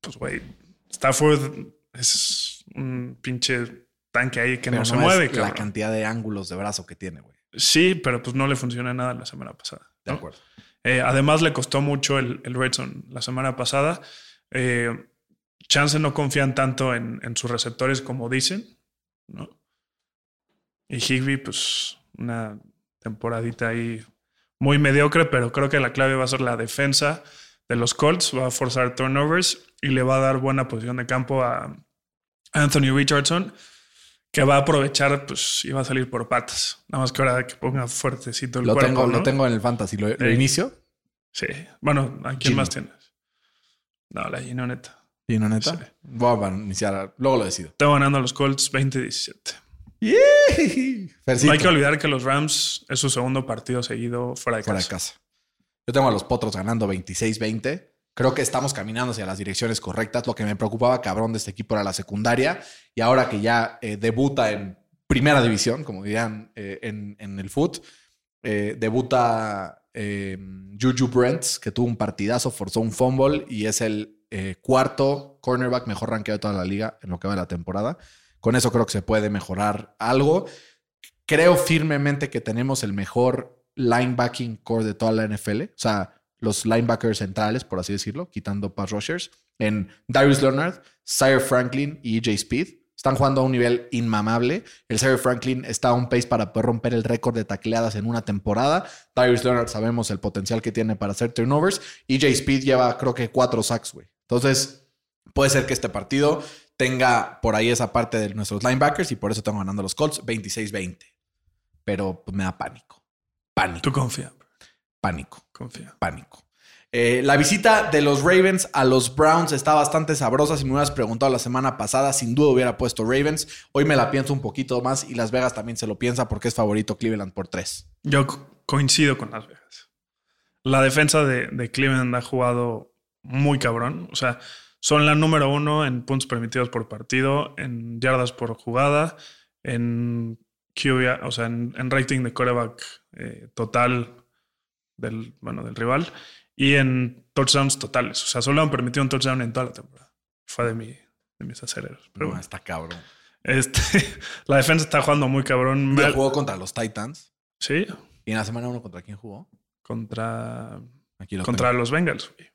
pues, güey, Stafford es un pinche tanque ahí que pero no, se es mueve, la cabrón. cantidad de ángulos de brazo que tiene, güey. Sí, pero pues no le funciona nada la semana pasada. De acuerdo. Eh, además, le costó mucho el, el red zone la semana pasada. Eh, Chance no confían tanto en, en sus receptores como dicen, ¿no? Y Higby, pues, una temporadita ahí muy mediocre, pero creo que la clave va a ser la defensa de los Colts. Va a forzar turnovers y le va a dar buena posición de campo a Anthony Richardson, que va a aprovechar, pues, y va a salir por patas. Nada más que ahora que ponga fuertecito el Lo cuerpo, tengo, ¿no? lo tengo en el fantasy. ¿Lo, lo Sí. inicio? Sí. Bueno, ¿a quién Gino. más tienes? No, la Gino neta. Voy a iniciar. Luego lo decido. Tengo ganando a los Colts 20-17. <laughs> No hay que olvidar que los Rams es su segundo partido seguido fuera de fuera casa. de casa. Yo tengo a los Potros ganando 26-20. Creo que estamos caminando hacia las direcciones correctas. Lo que me preocupaba, cabrón, de este equipo era la secundaria. Y ahora que ya eh, debuta en primera división, como dirían eh, en, en el foot, eh, debuta eh, Juju Brents, que tuvo un partidazo, forzó un fumble y es el eh, cuarto cornerback mejor rankeado de toda la liga en lo que va de la temporada. Con eso creo que se puede mejorar algo. Creo firmemente que tenemos el mejor linebacking core de toda la NFL. O sea, los linebackers centrales, por así decirlo, quitando pass rushers, en Darius Leonard, Sire Franklin y EJ Speed. Están jugando a un nivel inmamable. El Sire Franklin está a un pace para poder romper el récord de tacleadas en una temporada. Darius Leonard sabemos el potencial que tiene para hacer turnovers. EJ Speed lleva creo que cuatro sacks, güey. Entonces, puede ser que este partido tenga por ahí esa parte de nuestros linebackers y por eso tengo ganando los Colts 26-20. Pero pues, me da pánico. Pánico. Tú confía. Pánico confía. pánico. Eh, la visita de los Ravens a los Browns está bastante sabrosa. Si me hubieras preguntado la semana pasada, sin duda hubiera puesto Ravens. Hoy me la pienso un poquito más y Las Vegas también se lo piensa porque es favorito Cleveland por tres. Yo co- coincido con Las Vegas. La defensa de, de Cleveland ha jugado muy cabrón. O sea, son la número uno en puntos permitidos por partido, en yardas por jugada, en QBR, o sea, en, en rating de coreback eh, total del, bueno, del rival y en touchdowns totales. O sea, solo han permitido un touchdown en toda la temporada. Fue de, mi, de mis aceleros. Pero No, bueno, está cabrón. este, <laughs> la defensa está jugando muy cabrón. Me- jugó contra los Titans. Sí, Y en la semana uno, ¿contra quién jugó? contra Aquí lo contra tengo. los Bengals. güey.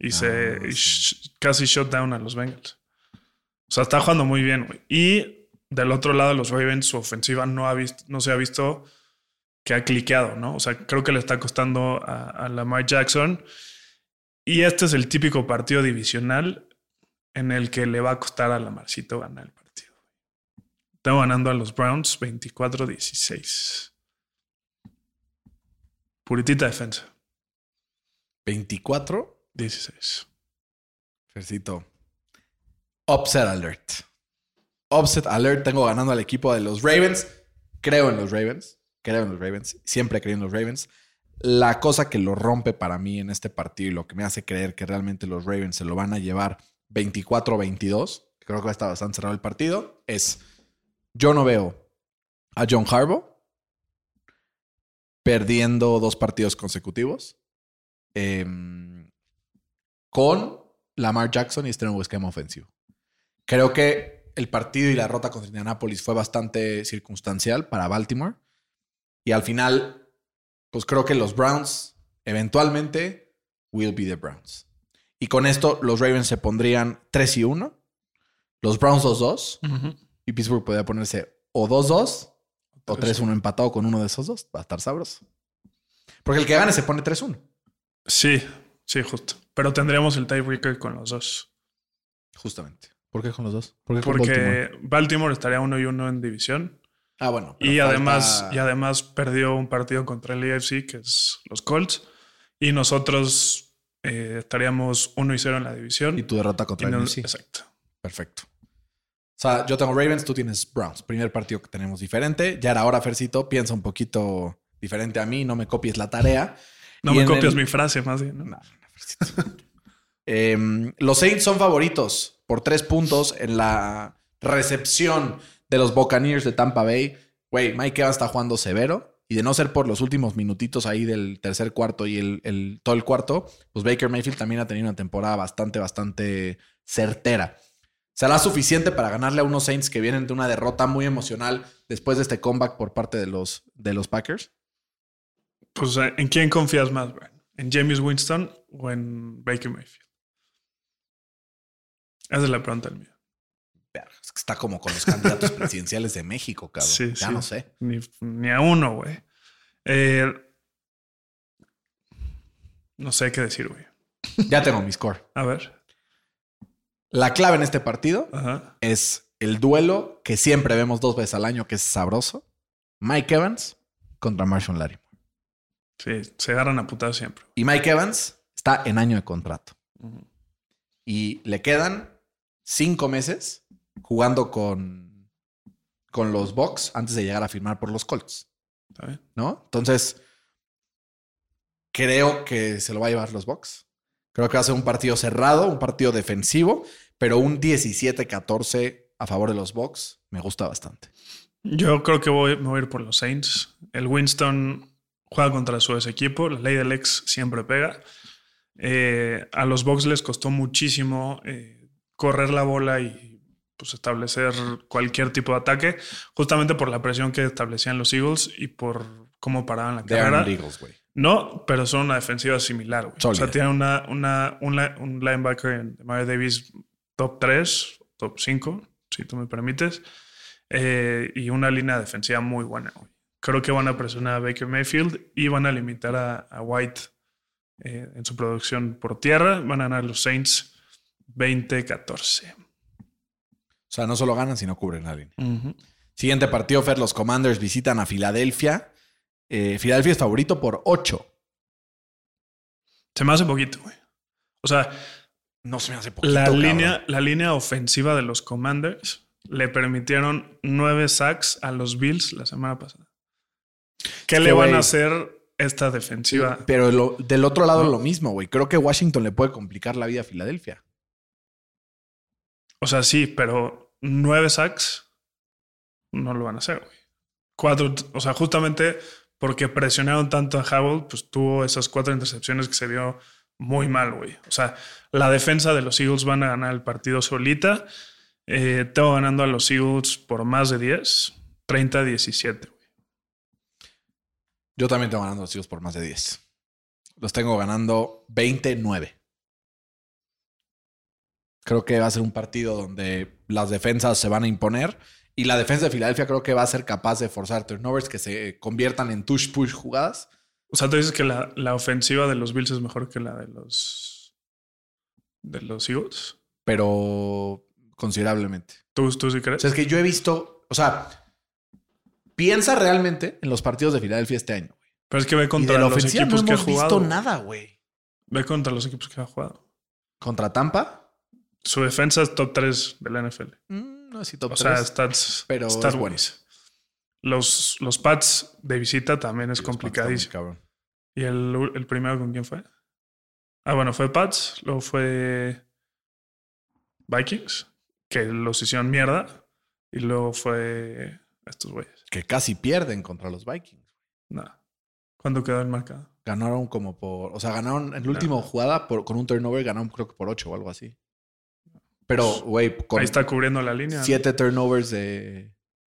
Y se Ah, y sh- casi shut down a los Bengals. O sea, está jugando muy bien, güey. Y del otro lado, los Ravens, su ofensiva no, ha visto, no se ha visto que ha cliqueado, ¿no? O sea, creo que le está costando a, a Lamar Jackson. Y este es el típico partido divisional en el que le va a costar a Lamarcito ganar el partido. Tengo ganando a los Browns 24-16. Puritita defensa. 24. 16. Fercito. Upset alert. Upset alert. Tengo ganando al equipo de los Ravens. Creo en los Ravens. Creo en los Ravens. Siempre creo en los Ravens. La cosa que lo rompe para mí en este partido y lo que me hace creer que realmente los Ravens se lo van a llevar 24-22, creo que va a estar bastante cerrado el partido, es yo no veo a John Harbaugh perdiendo dos partidos consecutivos. em, con Lamar Jackson y este nuevo esquema ofensivo. Creo que el partido y la rota contra Indianapolis fue bastante circunstancial para Baltimore. Y al final, pues creo que los Browns eventualmente will be the Browns. Y con esto los Ravens se pondrían 3 y 1, los Browns 2-2 y Pittsburgh podría ponerse o 2-2 o 3-1 empatado con uno de esos dos. Va a estar sabroso. Porque el que gane se pone 3-1. Sí, sí, justo. Pero tendríamos el tiebreaker con los dos. Justamente. ¿Por qué con los dos? ¿Por qué con Baltimore? Porque Baltimore estaría uno y uno en división. Ah, bueno. Y falta- además, y además perdió un partido contra el AFC, que es los Colts. Y nosotros eh, estaríamos 1 y 0 en la división. Y tu derrota contra el no-. Exacto. Perfecto. O sea, yo tengo Ravens, tú tienes Browns. Primer partido que tenemos diferente. Ya era hora, Fercito. Piensa un poquito diferente a mí. No me copies la tarea. No Y me el- mi frase, más bien. ¿no? No, Em, los Saints son favoritos por tres puntos en la recepción de los Buccaneers de Tampa Bay. Güey, Mike Evans está jugando severo. Y de no ser por los últimos minutitos ahí del tercer cuarto y el, todo el cuarto, pues Baker Mayfield también ha tenido una temporada bastante, bastante certera. ¿Será suficiente para ganarle a unos Saints que vienen de una derrota muy emocional después de este comeback por parte de los, de los Packers? Pues, eh, ¿en quién confías más? ¿En James Winston o en Baker Mayfield? Esa es la pregunta del mío. Es que Está como con los candidatos <laughs> presidenciales de México, cabrón. Sí, ya sí. no sé. Ni, ni a uno, güey. Eh, no sé qué decir, güey. Ya tengo mi score. A ver. La clave en este partido Ajá. es el duelo que siempre vemos dos veces al año, que es sabroso. Mike Evans contra Marshall Lattimore. Sí, se agarran a putar siempre. Y Mike Evans está en año de contrato. Y le quedan cinco meses jugando con, con los Bucks antes de llegar a firmar por los Colts. ¿Está bien? ¿No? Entonces, creo que se lo va a llevar los Bucks. Creo que va a ser un partido cerrado, un partido defensivo, pero un 17-14 a favor de los Bucks me gusta bastante. Yo creo que voy, me voy a ir por los Saints. El Winston juega contra su ex equipo. La ley del ex siempre pega. Eh, a los Bucks les costó muchísimo eh, correr la bola y pues, establecer cualquier tipo de ataque, justamente por la presión que establecían los Eagles y por cómo paraban la carrera. Eagles. No, pero son una defensiva similar. güey. O sea, tiene una, una, un, li- un linebacker en Mario Davis top 3, top 5, si tú me permites, eh, y una línea defensiva muy buena. güey. Creo que van a presionar a Baker Mayfield y van a limitar a, a White eh, en su producción por tierra. Van a ganar los Saints 20-14. O sea, no solo ganan, sino cubren la línea. Siguiente partido, Fer, los Commanders visitan a Filadelfia. Eh, Filadelfia es favorito por 8. Se me hace poquito, güey. O sea, No se me hace poquito, La cabrón. línea, la línea ofensiva de los Commanders le permitieron nueve sacks a los Bills la semana pasada. ¿Qué Es le van a hacer esta defensiva? Pero lo- del otro lado No. lo mismo, güey. Creo que Washington le puede complicar la vida a Filadelfia. O sea, sí, pero nueve sacks no lo van a hacer, güey. Cuatro, o sea, justamente porque presionaron tanto a Howell, pues tuvo esas cuatro intercepciones que se vio muy mal, güey. O sea, la defensa de los Eagles van a ganar el partido solita. Eh, tengo ganando a los Eagles por más de 10, 30-17, güey. Yo también tengo ganando los Eagles por más de 10. Los tengo ganando 29. Creo que va a ser un partido donde las defensas se van a imponer. Y la defensa de Filadelfia creo que va a ser capaz de forzar turnovers que se conviertan en tush-push jugadas. O sea, tú dices que la, la ofensiva de los Bills es mejor que la de los de los Eagles. Pero considerablemente. ¿Tú, tú sí O crees? sea, es que yo he visto, o sea, piensa realmente en los partidos de Filadelfia este año. güey. Pero es que ve contra los ofensiva no equipos que ha hemos visto jugado. nada, güey. Ve contra los equipos que ha jugado. Contra Tampa, Su defensa es top 3 de la NFL. mm, no si top O sea, tres. stats, pero es stats bueno. wise. Los, los Pats de visita también es Sí, complicadísimo. ¿Y el, el primero con quién fue? Ah, bueno, fue Pats, luego fue Vikings, que los hicieron mierda, y luego fue estos güeyes. Que casi pierden contra los Vikings. Nada. ¿Cuándo quedó el marcado? Ganaron como por. O sea, ganaron en la última jugada por- con un turnover, ganaron creo que por 8 o algo así. Pero, güey, con Ahí está cubriendo la línea. ¿no? siete turnovers de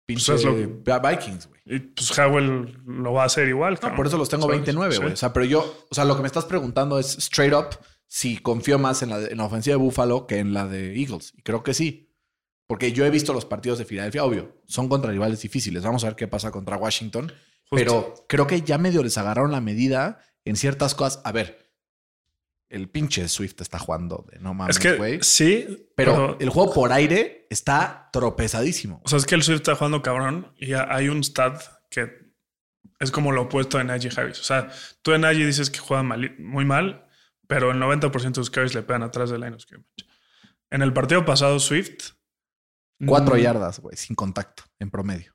pinche Pues lo Vikings, güey. Y pues Howell lo va a hacer igual. No, por eso los tengo ¿Sabes? 29, güey. Sí. O sea, pero yo, o sea, lo que me estás preguntando es straight up si confío más en la, en la ofensiva de Buffalo que en la de Eagles. Y creo que sí. Porque yo he visto los partidos de Filadelfia, obvio, son contra rivales difíciles. Vamos a ver qué pasa contra Washington. Justo. Pero creo que ya medio les agarraron la medida en ciertas cosas. A ver, el pinche Swift está jugando de no mames, es que güey. sí, Pero, pero, el juego por aire está tropezadísimo. o sea, es que el Swift está jugando cabrón y ha- hay un stat que es como lo opuesto de Najee Harris. O sea, tú de Najee dices que juega mal- muy mal, pero el 90% de sus carries le pegan atrás del line of scrimmage. En el partido pasado, Swift. Cuatro mm, yardas, güey, sin contacto, en promedio.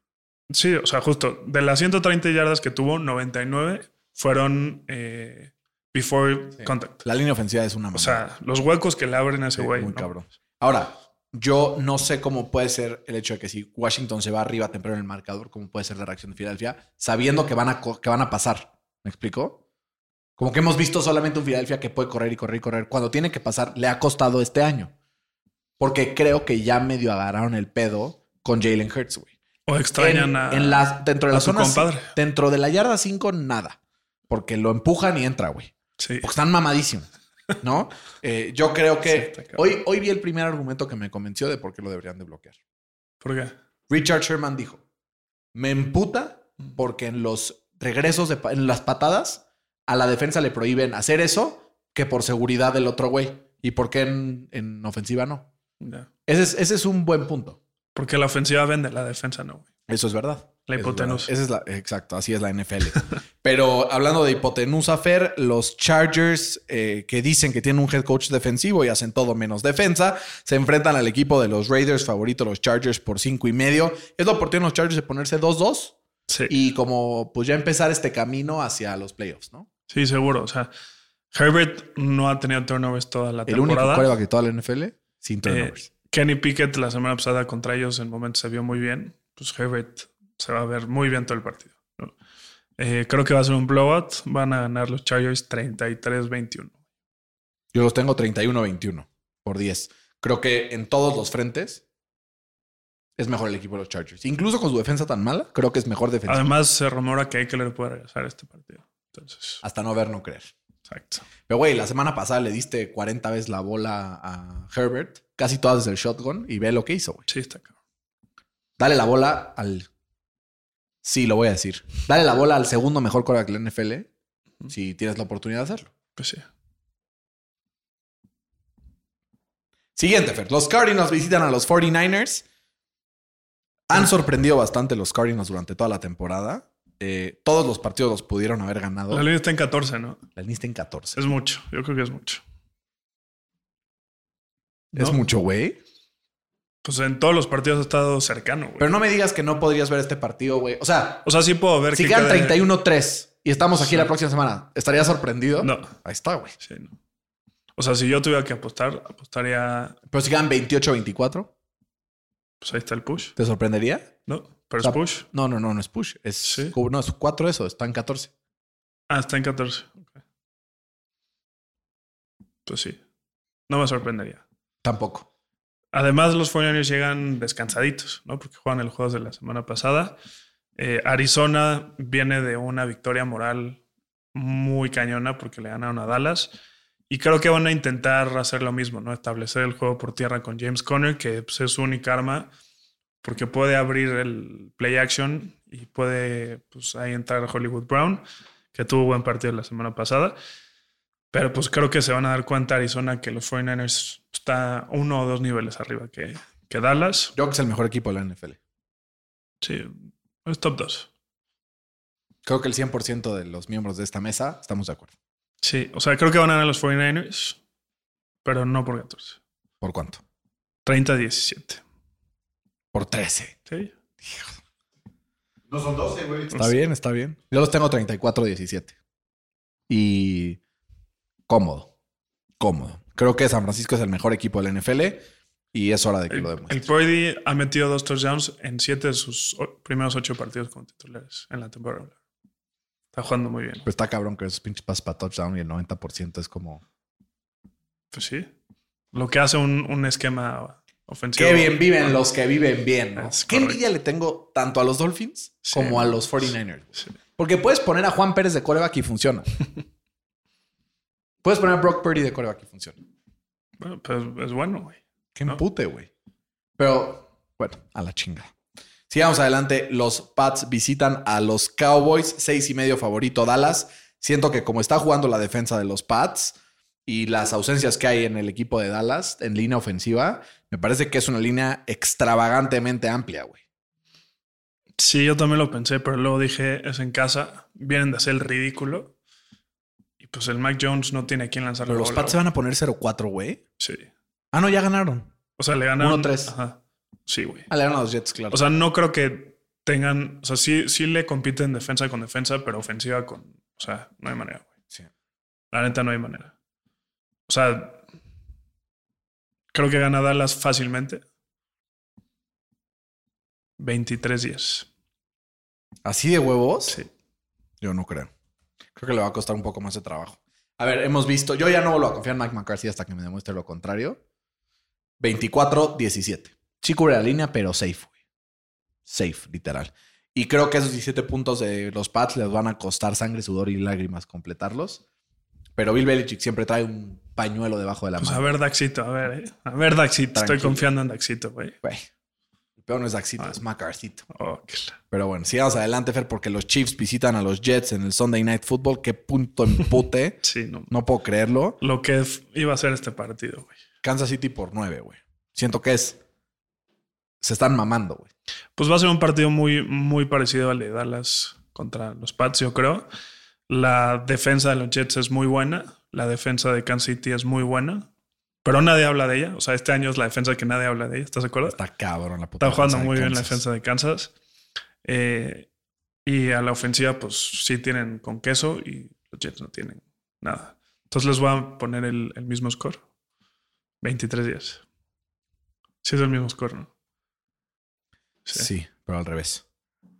Sí, o sea, justo de las 130 yardas que tuvo, 99 fueron eh, before contact. La línea ofensiva es una O mamada. sea, los huecos que le abren a ese Sí, güey. muy ¿no? cabrón. Ahora, Yo no sé cómo puede ser el hecho de que si Washington se va arriba temprano en el marcador, cómo puede ser la reacción de Filadelfia, sabiendo que van a, que van a pasar. ¿Me explico? Como que hemos visto solamente un Filadelfia que puede correr y correr y correr. Cuando tiene que pasar, le ha costado este año. Porque creo que ya medio agarraron el pedo con Jalen Hurts, güey. O extrañan en, a. en las- dentro de la zona compadre. dentro de la yarda 5 nada, porque lo empujan y entra, güey. Sí. Porque están mamadísimos, ¿no? <laughs> Eh, yo creo que hoy, hoy vi el primer argumento que me convenció de por qué lo deberían de bloquear. ¿Por qué? Richard Sherman dijo, me emputa porque en los regresos, de, en las patadas, a la defensa le prohíben hacer eso que por seguridad del otro güey. ¿Y por qué en, en ofensiva no? Ese es, ese es un buen punto. Porque la ofensiva vende, la defensa no, güey. Eso es verdad. La hipotenusa. Esa es la, exacto, así es la NFL. <laughs> Pero hablando de hipotenusa, Fer, los Chargers eh, que dicen que tienen un head coach defensivo y hacen todo menos defensa, se enfrentan al equipo de los Raiders, favorito los Chargers por cinco y medio. Es la oportunidad de los Chargers de ponerse 2-2 Sí. y como pues ya empezar este camino hacia los playoffs, ¿no? Sí, seguro. O sea, Herbert no ha tenido turnovers toda la El único temporada. coreback de toda la NFL sin Eh, turnovers. Kenny Pickett la semana pasada contra ellos en momentos se vio muy bien. Pues Herbert se va a ver muy bien todo el partido. ¿no? Eh, creo que va a ser un blowout. Van a ganar los Chargers 33-21. Yo los tengo 31-21 por 10. Creo que en todos los frentes es mejor el equipo de los Chargers. Incluso con su defensa tan mala, creo que es mejor defensa. Además, se rumora que Eckler puede regresar a este partido. Entonces, Hasta no ver, no creer. Exacto. Pero, güey, la semana pasada le diste 40 veces la bola a Herbert, casi todas desde el shotgun, y ve lo que hizo, güey. Sí, está cabrón. Dale la bola al. Sí, lo voy a decir. Dale la bola al segundo mejor coreback de la NFL si tienes la oportunidad de hacerlo. Pues sí. Siguiente, Fer. Los Cardinals visitan a los 49ers. Han sorprendido bastante los Cardinals durante toda la temporada. Eh, todos los partidos los pudieron haber ganado. La línea está en 14, ¿no? La lista en 14. Es mucho. Yo creo que es mucho. Es ¿No? mucho, güey. Pues en todos los partidos ha estado cercano, güey. Pero no me digas que no podrías ver este partido, güey. O sea, O sea, sí puedo ver si que quedan quede- 31-3 y estamos aquí Sí. la próxima semana, ¿estarías sorprendido? No. Ahí está, güey. Sí, no. O sea, si yo tuviera que apostar, apostaría. Pero si quedan 28-24, Pues ahí está el push. ¿te sorprendería? No, pero O sea, es push. No, no, no, no es push. Es, Sí. No, es 4 eso, está en 14. Ah, está en 14. Ok. Pues sí. No me sorprendería. Tampoco. Además, los 49ers llegan descansaditos, ¿no? Porque juegan el juego de la semana pasada. Eh, Arizona viene de una victoria moral muy cañona porque le ganaron a Dallas. Y creo que van a intentar hacer lo mismo, ¿no? Establecer el juego por tierra con James Conner, que pues, es su única arma, porque puede abrir el play action y puede pues, ahí entrar Hollywood Brown, que tuvo buen partido la semana pasada. Pero pues creo que se van a dar cuenta Arizona que los 49ers está uno o dos niveles arriba que, que Dallas. Yo creo que es el mejor equipo de la NFL. Sí, es top 2. Creo que el 100% de los miembros de esta mesa estamos de acuerdo. Sí, o sea, creo que van a ganar los 49ers, pero no por 14. ¿Por cuánto? 30-17. Por 13. Sí. No son 12, güey. Está bien, está bien. Yo los tengo 34-17. Y cómodo. Cómodo. Creo que San Francisco es el mejor equipo de la NFL y es hora de que El, lo el demuestre. Purdy ha metido dos touchdowns en siete de sus primeros ocho partidos como titulares en la temporada. Está jugando muy bien. Pues está cabrón que esos pinches pases para touchdown y el 90% es como. Pues sí. Lo que hace un, un esquema ofensivo. Qué bien viven los que viven bien, ¿no? Qué envidia le tengo tanto a los Dolphins Sí. como a los 49ers. Sí. Porque puedes poner a Juan Pérez de coreback y funciona. puedes poner a Brock Purdy de coreback y funciona. Bueno, pues es bueno, güey. Qué ¿No? empute, güey. Pero, bueno, a la chinga. Sigamos adelante. Los Pats visitan a los Cowboys. Seis y medio favorito Dallas. Siento que como está jugando la defensa de los Pats y las ausencias que hay en el equipo de Dallas en línea ofensiva, me parece que es una línea extravagantemente amplia, güey. Sí, yo también lo pensé, pero luego dije, es en casa, vienen de hacer el ridículo. Y pues el Mac Jones no tiene a quién lanzar la Pero los Pats se van a poner 0-4, güey. Sí. Ah, no, ya ganaron. O sea, le ganaron. 1-3. Ajá. Sí, güey. Ah, le ganaron a los Jets, claro. O sea, no creo que tengan. O sea, sí, sí le compiten defensa con defensa, pero ofensiva con. O sea, no hay manera, güey. Sí. La neta, no hay manera. O sea, Creo que gana Dallas fácilmente. 23 días. ¿Así de huevos? Sí. Yo no creo. Creo que le va a costar un poco más de trabajo. A ver, hemos visto. Yo ya no vuelvo a confiar en Mike McCarthy hasta que me demuestre lo contrario. 24-17. Sí cubre la línea, pero safe, güey. Safe, literal. Y creo que esos 17 puntos de los Pats les van a costar sangre, sudor y lágrimas completarlos. Pero Bill Belichick siempre trae un pañuelo debajo de la Pues a mano. ver, Daxito, a ver, eh. A ver, Daxito. Estoy confiando en Daxito, güey. Güey. El peor no es Daxito, Ah. es McCarthyto. Oh, la- Pero bueno, sigamos adelante, Fer, porque los Chiefs visitan a los Jets en el Sunday Night Football. Qué punto empute. <laughs> Sí, no. no puedo creerlo. Lo que iba a ser este partido, güey. Kansas City por nueve, güey. Siento que es. Se están mamando, güey. Pues va a ser un partido muy, muy parecido al de Dallas contra los Pats, yo creo. La defensa de los Jets es muy buena. La defensa de Kansas City es muy buena. Pero nadie habla de ella. O sea, este año es la defensa que nadie habla de ella. ¿Estás de acuerdo? Está cabrón la puta. Está jugando muy bien la defensa de Kansas. Eh, y a la ofensiva, pues sí tienen con queso y los Jets no tienen nada. Entonces les voy a poner el, el mismo score. 23 días. Sí es el mismo score, ¿no? Sí. pero al revés.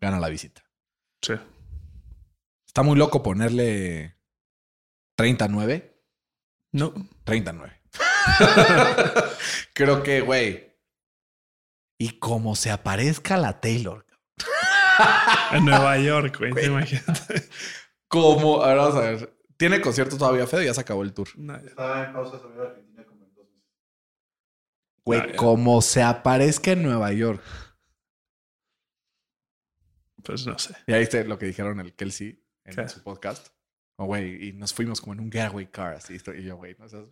Gana la visita. Sí. Está muy loco ponerle 39. No. 39. Creo que, güey. Y como se aparezca la Taylor. En Nueva York, güey. Imagínate. Como, a ver, vamos a ver. ¿Tiene concierto todavía, Fede? Ya se acabó el tour. No, en pausa sobre Argentina como en dos meses. Güey, Ah, ya. como se aparezca en Nueva York. Pues no sé. ¿Ya viste lo que dijeron el Kelsey en su podcast? Oh, güey, y nos fuimos como en un getaway car, así. Y yo, güey, no seas.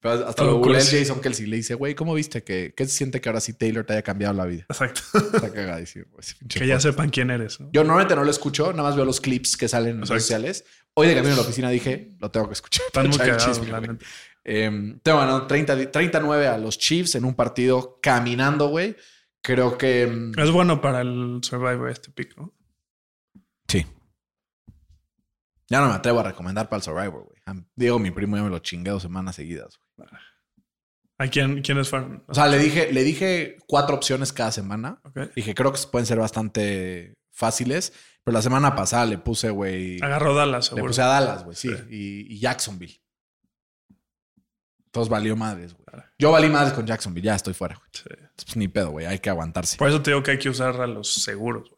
Pero hasta lo cursi. Jason Kelsey. Le dice, güey, ¿cómo viste que, qué se siente que ahora sí Taylor te haya cambiado la vida? Exacto. Está cagadísimo. pinche que ya sepan quién eres, ¿no? Yo normalmente no lo escucho, nada más veo los clips que salen en Exacto. redes sociales. Hoy de camino a la oficina dije, lo tengo que escuchar. Están <laughs> muy cagados. Eh, tengo ganado 30, di- 39 a los Chiefs en un partido caminando, güey. Creo que... mm, Es bueno para el Survivor este pick, ¿no? Sí. Ya no me atrevo a recomendar para el Survivor, güey. Diego, mi primo, ya me lo chingué dos semanas seguidas, güey. ¿A quién, quiénes fueron? O sea, le dije, le dije cuatro opciones cada semana. Ok. Dije, creo que pueden ser bastante fáciles. Pero la semana pasada le puse, güey. Agarró Dallas, Le seguro. puse a Dallas, güey, sí. Sí. Y, y Jacksonville. Entonces valió madres, güey. Yo valí madres con Jacksonville, ya estoy fuera, güey. Sí. Pues ni pedo, güey. Hay que aguantarse. Por eso te digo que hay que usar a los seguros, güey.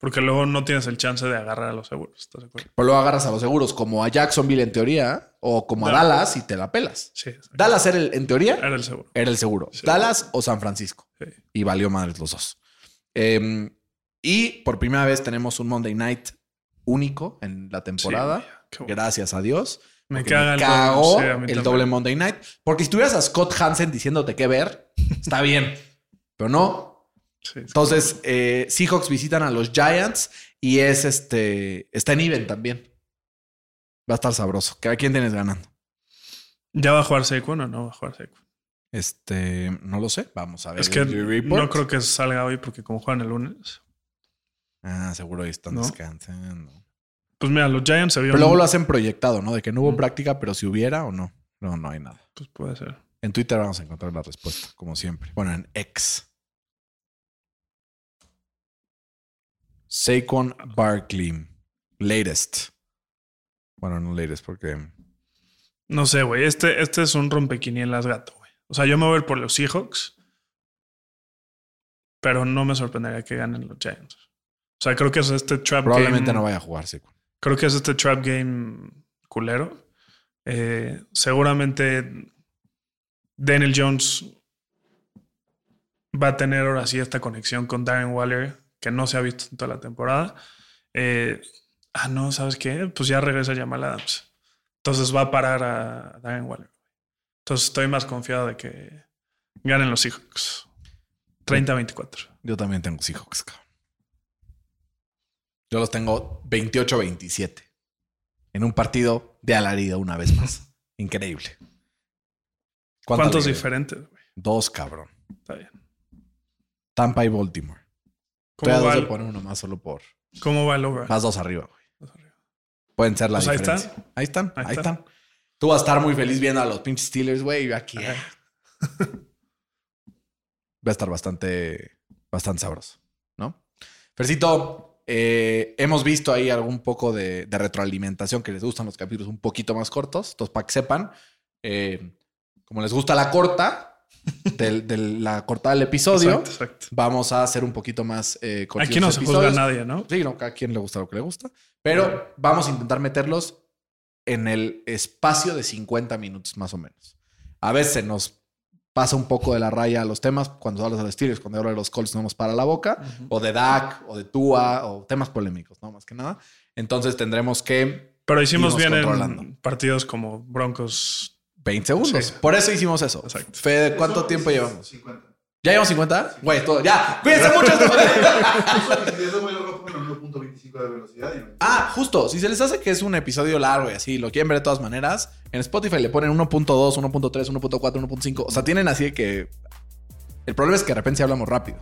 Porque luego no tienes el chance de agarrar a los seguros. ¿Estás de acuerdo? Pero luego agarras a los seguros, como a Jacksonville en teoría, o como a Dallas. Dallas y te la pelas. Sí. Dallas era el, en teoría, Era el seguro. era el seguro. Sí. Dallas o San Francisco. Sí. Y valió madres los dos. Eh, y por primera vez tenemos un Monday Night único en la temporada. Bueno. Gracias a Dios. Me caga el cagó doble. El doble Monday Night. Porque si tuvieras a Scott Hansen diciéndote qué ver, está bien. Pero no. Sí. Entonces, eh, Seahawks visitan a los Giants y es este. Está en even también. Va a estar sabroso. ¿A quién tienes ganando? ¿Ya va a jugar Saquon o no va a jugar Saquon? Este, no lo sé. Vamos a ver. Es que no creo que salga hoy porque como juegan el lunes. Ah, seguro ahí están ¿No? descansando. Pues mira, los Giants se Pero vieron... luego lo hacen proyectado, ¿no? De que no hubo Mm. práctica, pero si hubiera o no. No, no hay nada. Pues puede ser. En Twitter vamos a encontrar la respuesta, como siempre. Bueno, en X. Saquon Barkley. Latest. Bueno, no latest porque... No sé, güey. Este, este es un rompequinielas gato, güey. O sea, yo me voy a ir por los Seahawks. Pero no me sorprendería que ganen los Giants. O sea, creo que es este trap Probablemente game. no vaya a jugar Saquon. Creo que es este trap game culero. Eh, seguramente Daniel Jones va a tener ahora sí esta conexión con Darren Waller que no se ha visto en toda la temporada. Eh, ah, no, ¿sabes qué? Pues ya regresa Jamal Adams. Entonces va a parar a Darren Waller. Entonces estoy más confiado de que ganen los Seahawks. 30-24. Yo también tengo Seahawks, cabrón. Yo los tengo 28-27. En un partido de alarido una vez más. <laughs> Increíble. ¿Cuánta ¿Cuántos diferentes? Dos, cabrón. Está bien. Tampa y Baltimore. ¿Cómo va, de el, poner uno más solo por... ¿Cómo va el over? Más dos arriba, güey. Dos arriba. Pueden ser la Pues ahí diferencia. está. Ahí están, ahí, Ahí está. están. Tú vas a estar muy feliz viendo a los pinches Steelers, güey. y Yo aquí. eh. <laughs> Va a estar bastante, bastante sabroso, ¿no? Fercito, eh, hemos visto ahí algún poco de, de retroalimentación que les gustan los capítulos un poquito más cortos. Entonces, para que sepan, eh, como les gusta la corta, del- de la cortada del episodio, Exacto, exacto. vamos a hacer un poquito más eh, Aquí no se juzga a nadie, ¿no? Sí, no, cada quien le gusta lo que le gusta. Pero vamos a intentar meterlos en el espacio de 50 minutos más o menos. A veces nos pasa un poco de la raya a los temas. Cuando hablas de los Steelers, cuando hablas de los Colts, no nos para la boca. O de Dak, o de Tua, o temas polémicos, ¿no? Más que nada. Entonces tendremos que Pero hicimos bien en partidos como Broncos. 20 segundos. Sí. Por eso hicimos eso. Exacto. Fede, ¿cuánto tiempo llevamos? 50. ¿Ya llevamos 50? Güey, todo. Ya. Cuídense mucho. Si es muy largo, pongan 1.25 de velocidad y Ah, justo. Si se les hace que es un episodio largo y así, lo quieren ver de todas maneras, en Spotify le ponen 1.2, 1.3, 1.4, 1.5. O sea, tienen así que. El problema es que de repente hablamos rápido.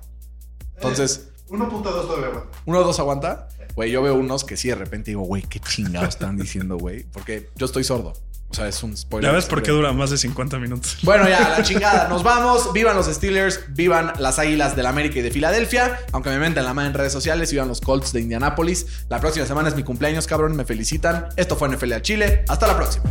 Entonces, 1.2 todavía aguanta. uno o dos aguanta. Güey, yo veo unos que sí de repente digo, güey, qué chingados están diciendo, güey. Porque yo estoy sordo. O sea, es un spoiler. ¿Ya ves por qué dura más de 50 minutos? Bueno, ya, la <laughs> chingada. Nos vamos. Vivan los Steelers, vivan las Águilas del América y de Filadelfia. Aunque me menten la mano en redes sociales, vivan los Colts de Indianápolis. La próxima semana es mi cumpleaños, cabrón. Me felicitan. Esto fue NFL al Chile. Hasta la próxima.